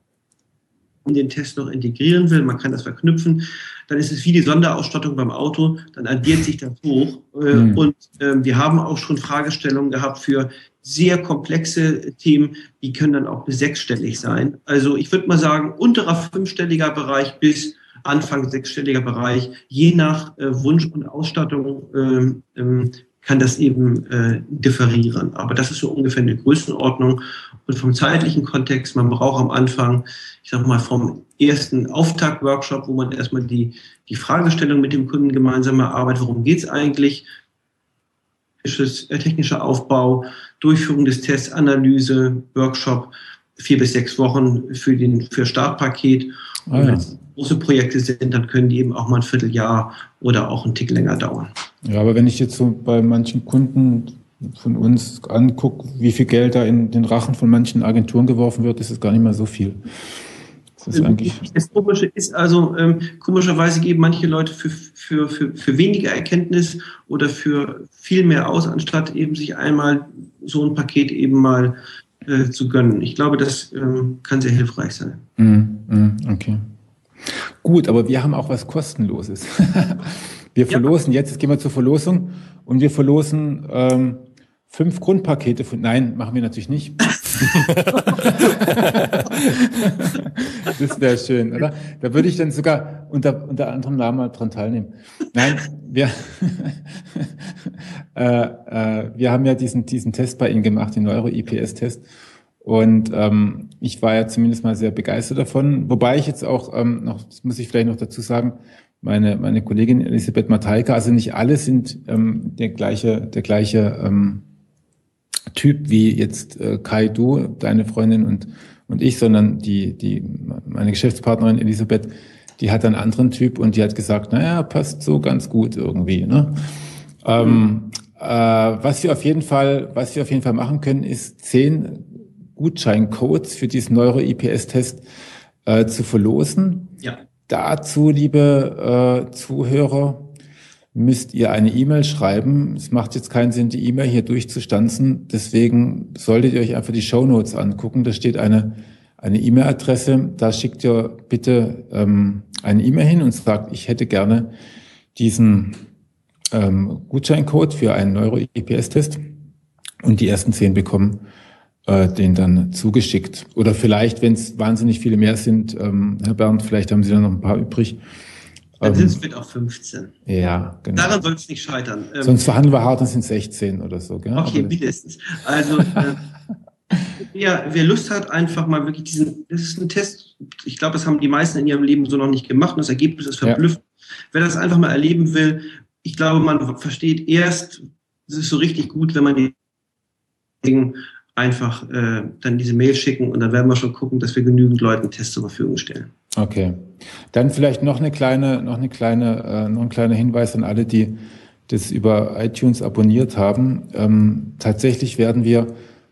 in den Test noch integrieren will, man kann das verknüpfen, dann ist es wie die Sonderausstattung beim Auto, dann addiert sich das hoch. Äh, mhm. Und äh, wir haben auch schon Fragestellungen gehabt für sehr komplexe Themen, die können dann auch bis sechsstellig sein. Also ich würde mal sagen, unterer fünfstelliger Bereich bis Anfang sechsstelliger Bereich, je nach äh, Wunsch und Ausstattung ähm, ähm, kann das eben äh, differieren. Aber das ist so ungefähr eine Größenordnung. Und vom zeitlichen Kontext, man braucht am Anfang, ich sag mal, vom ersten Auftakt-Workshop, wo man erstmal die, die Fragestellung mit dem Kunden gemeinsam erarbeitet, worum geht's eigentlich, äh, technischer Aufbau, Durchführung des Tests, Analyse, Workshop, vier bis sechs Wochen für den für Startpaket. Und ah, wenn es große Projekte sind, dann können die eben auch mal ein Vierteljahr oder auch einen Tick länger dauern. Ja, aber wenn ich jetzt so bei manchen Kunden von uns angucke, wie viel Geld da in den Rachen von manchen Agenturen geworfen wird, ist es gar nicht mehr so viel. Das, ist eigentlich das Komische ist also, ähm, komischerweise geben manche Leute für, für, für, für weniger Erkenntnis oder für viel mehr aus, anstatt eben sich einmal so ein Paket eben mal äh, zu gönnen. Ich glaube, das ähm, kann sehr hilfreich sein. Mm, mm, okay. Gut, aber wir haben auch was Kostenloses. wir verlosen ja. jetzt, jetzt gehen wir zur Verlosung und wir verlosen ähm, fünf Grundpakete von. Nein, machen wir natürlich nicht. das wäre schön, oder? Da würde ich dann sogar unter, unter anderem Namen dran teilnehmen. Nein, wir, äh, äh, wir haben ja diesen, diesen Test bei Ihnen gemacht, den Neuro-IPS-Test. Und ähm, ich war ja zumindest mal sehr begeistert davon. Wobei ich jetzt auch ähm, noch, das muss ich vielleicht noch dazu sagen, meine, meine Kollegin Elisabeth Mateika, also nicht alle sind ähm, der gleiche, der gleiche ähm, Typ wie jetzt äh, Kai, du, deine Freundin und, und ich, sondern die, die, meine Geschäftspartnerin Elisabeth, die hat einen anderen Typ und die hat gesagt, naja, passt so ganz gut irgendwie. Ne? Ähm, äh, was wir auf jeden Fall, was wir auf jeden Fall machen können, ist zehn Gutscheincodes für diesen Neuro-IPS-Test äh, zu verlosen. Ja. Dazu, liebe äh, Zuhörer, müsst ihr eine E-Mail schreiben. Es macht jetzt keinen Sinn, die E-Mail hier durchzustanzen. Deswegen solltet ihr euch einfach die Show Notes angucken. Da steht eine eine E-Mail-Adresse. Da schickt ihr bitte ähm, eine E-Mail hin und sagt, ich hätte gerne diesen ähm, Gutscheincode für einen Neuro-EPS-Test. Und die ersten zehn bekommen äh, den dann zugeschickt. Oder vielleicht, wenn es wahnsinnig viele mehr sind, ähm, Herr Bernd, vielleicht haben Sie da noch ein paar übrig. Dann sind es mit auch 15. Ja, genau. Daran soll es nicht scheitern. Ähm, Sonst verhandeln wir hart, dann sind es 16 oder so. Gell? Okay, mindestens. Also, äh, wer, wer Lust hat, einfach mal wirklich diesen, das ist ein Test, ich glaube, das haben die meisten in ihrem Leben so noch nicht gemacht und das Ergebnis ist verblüffend. Ja. Wer das einfach mal erleben will, ich glaube, man versteht erst, es ist so richtig gut, wenn man die Dinge einfach äh, dann diese Mail schicken und dann werden wir schon gucken, dass wir genügend Leuten Tests zur Verfügung stellen. Okay. Dann vielleicht noch eine kleine, noch eine kleine, äh, noch ein kleiner Hinweis an alle, die das über iTunes abonniert haben. Ähm, tatsächlich werden wir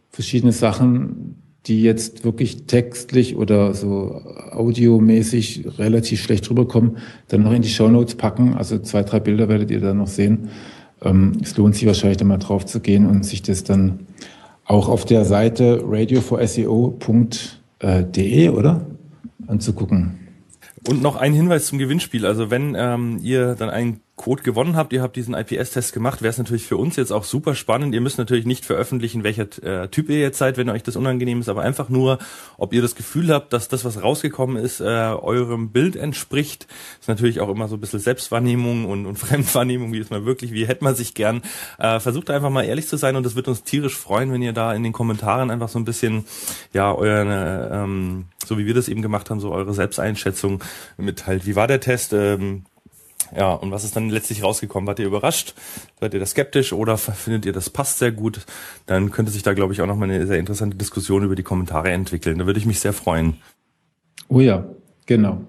verschiedene Sachen, die jetzt wirklich textlich oder so audiomäßig relativ schlecht rüberkommen, dann noch in die Show Notes packen. Also zwei, drei Bilder werdet ihr da noch sehen. Ähm, es lohnt sich wahrscheinlich da mal drauf zu gehen und sich das dann auch auf der Seite radio4seo.de, oder? Anzugucken. Und noch ein Hinweis zum Gewinnspiel. Also wenn ähm, ihr dann einen Code gewonnen habt, ihr habt diesen IPS-Test gemacht, wäre es natürlich für uns jetzt auch super spannend. Ihr müsst natürlich nicht veröffentlichen, welcher äh, Typ ihr jetzt seid, wenn euch das unangenehm ist, aber einfach nur, ob ihr das Gefühl habt, dass das, was rausgekommen ist, äh, eurem Bild entspricht. Das ist natürlich auch immer so ein bisschen Selbstwahrnehmung und, und Fremdwahrnehmung, wie ist man wirklich, wie hätte man sich gern. Äh, versucht einfach mal ehrlich zu sein und es wird uns tierisch freuen, wenn ihr da in den Kommentaren einfach so ein bisschen, ja, eure, ähm, so wie wir das eben gemacht haben, so eure Selbsteinschätzung mitteilt. Wie war der Test? Ähm, ja, und was ist dann letztlich rausgekommen? Wart ihr überrascht? Seid ihr da skeptisch oder findet ihr, das passt sehr gut? Dann könnte sich da, glaube ich, auch noch mal eine sehr interessante Diskussion über die Kommentare entwickeln. Da würde ich mich sehr freuen. Oh ja, genau.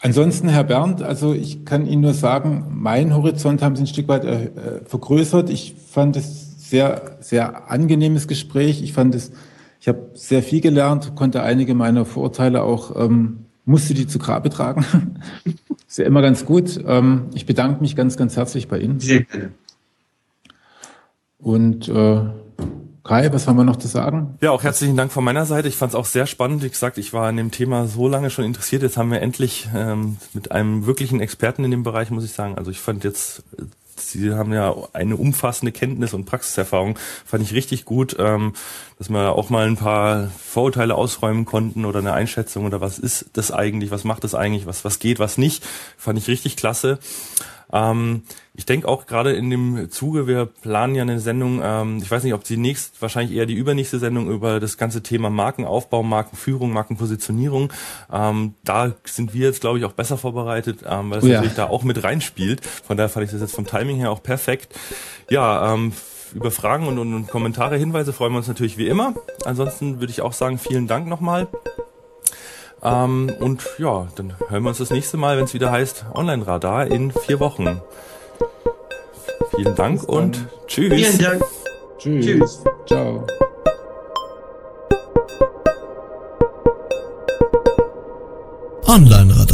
Ansonsten, Herr Bernd, also ich kann Ihnen nur sagen, mein Horizont haben Sie ein Stück weit äh, vergrößert. Ich fand es sehr, sehr angenehmes Gespräch. Ich fand es, ich habe sehr viel gelernt, konnte einige meiner Vorurteile auch ähm, musste die zu Grabe tragen. Ist ja immer ganz gut. Ähm, ich bedanke mich ganz, ganz herzlich bei Ihnen. Sehr gerne. Und äh, Kai, was haben wir noch zu sagen? Ja, auch herzlichen Dank von meiner Seite. Ich fand es auch sehr spannend. Wie gesagt, ich war an dem Thema so lange schon interessiert. Jetzt haben wir endlich ähm, mit einem wirklichen Experten in dem Bereich, muss ich sagen. Also ich fand jetzt, Sie haben ja eine umfassende Kenntnis und Praxiserfahrung. Fand ich richtig gut, ähm, dass wir auch mal ein paar Vorurteile ausräumen konnten oder eine Einschätzung oder was ist das eigentlich, was macht das eigentlich, was, was geht, was nicht. Fand ich richtig klasse. Ähm, ich denke auch gerade in dem Zuge, wir planen ja eine Sendung, ähm, ich weiß nicht, ob die nächst, wahrscheinlich eher die übernächste Sendung über das ganze Thema Markenaufbau, Markenführung, Markenpositionierung. Ähm, da sind wir jetzt, glaube ich, auch besser vorbereitet, ähm, weil es oh ja. natürlich da auch mit reinspielt. Von daher fand ich das jetzt vom Timing her auch perfekt. Ja, ähm, über Fragen und, und, und Kommentare, Hinweise freuen wir uns natürlich wie immer. Ansonsten würde ich auch sagen, vielen Dank nochmal. Ähm, und ja, dann hören wir uns das nächste Mal, wenn es wieder heißt Online-Radar in vier Wochen. Vielen Dank und tschüss. Vielen Dank. Tschüss. tschüss. Ciao. Online-Radar.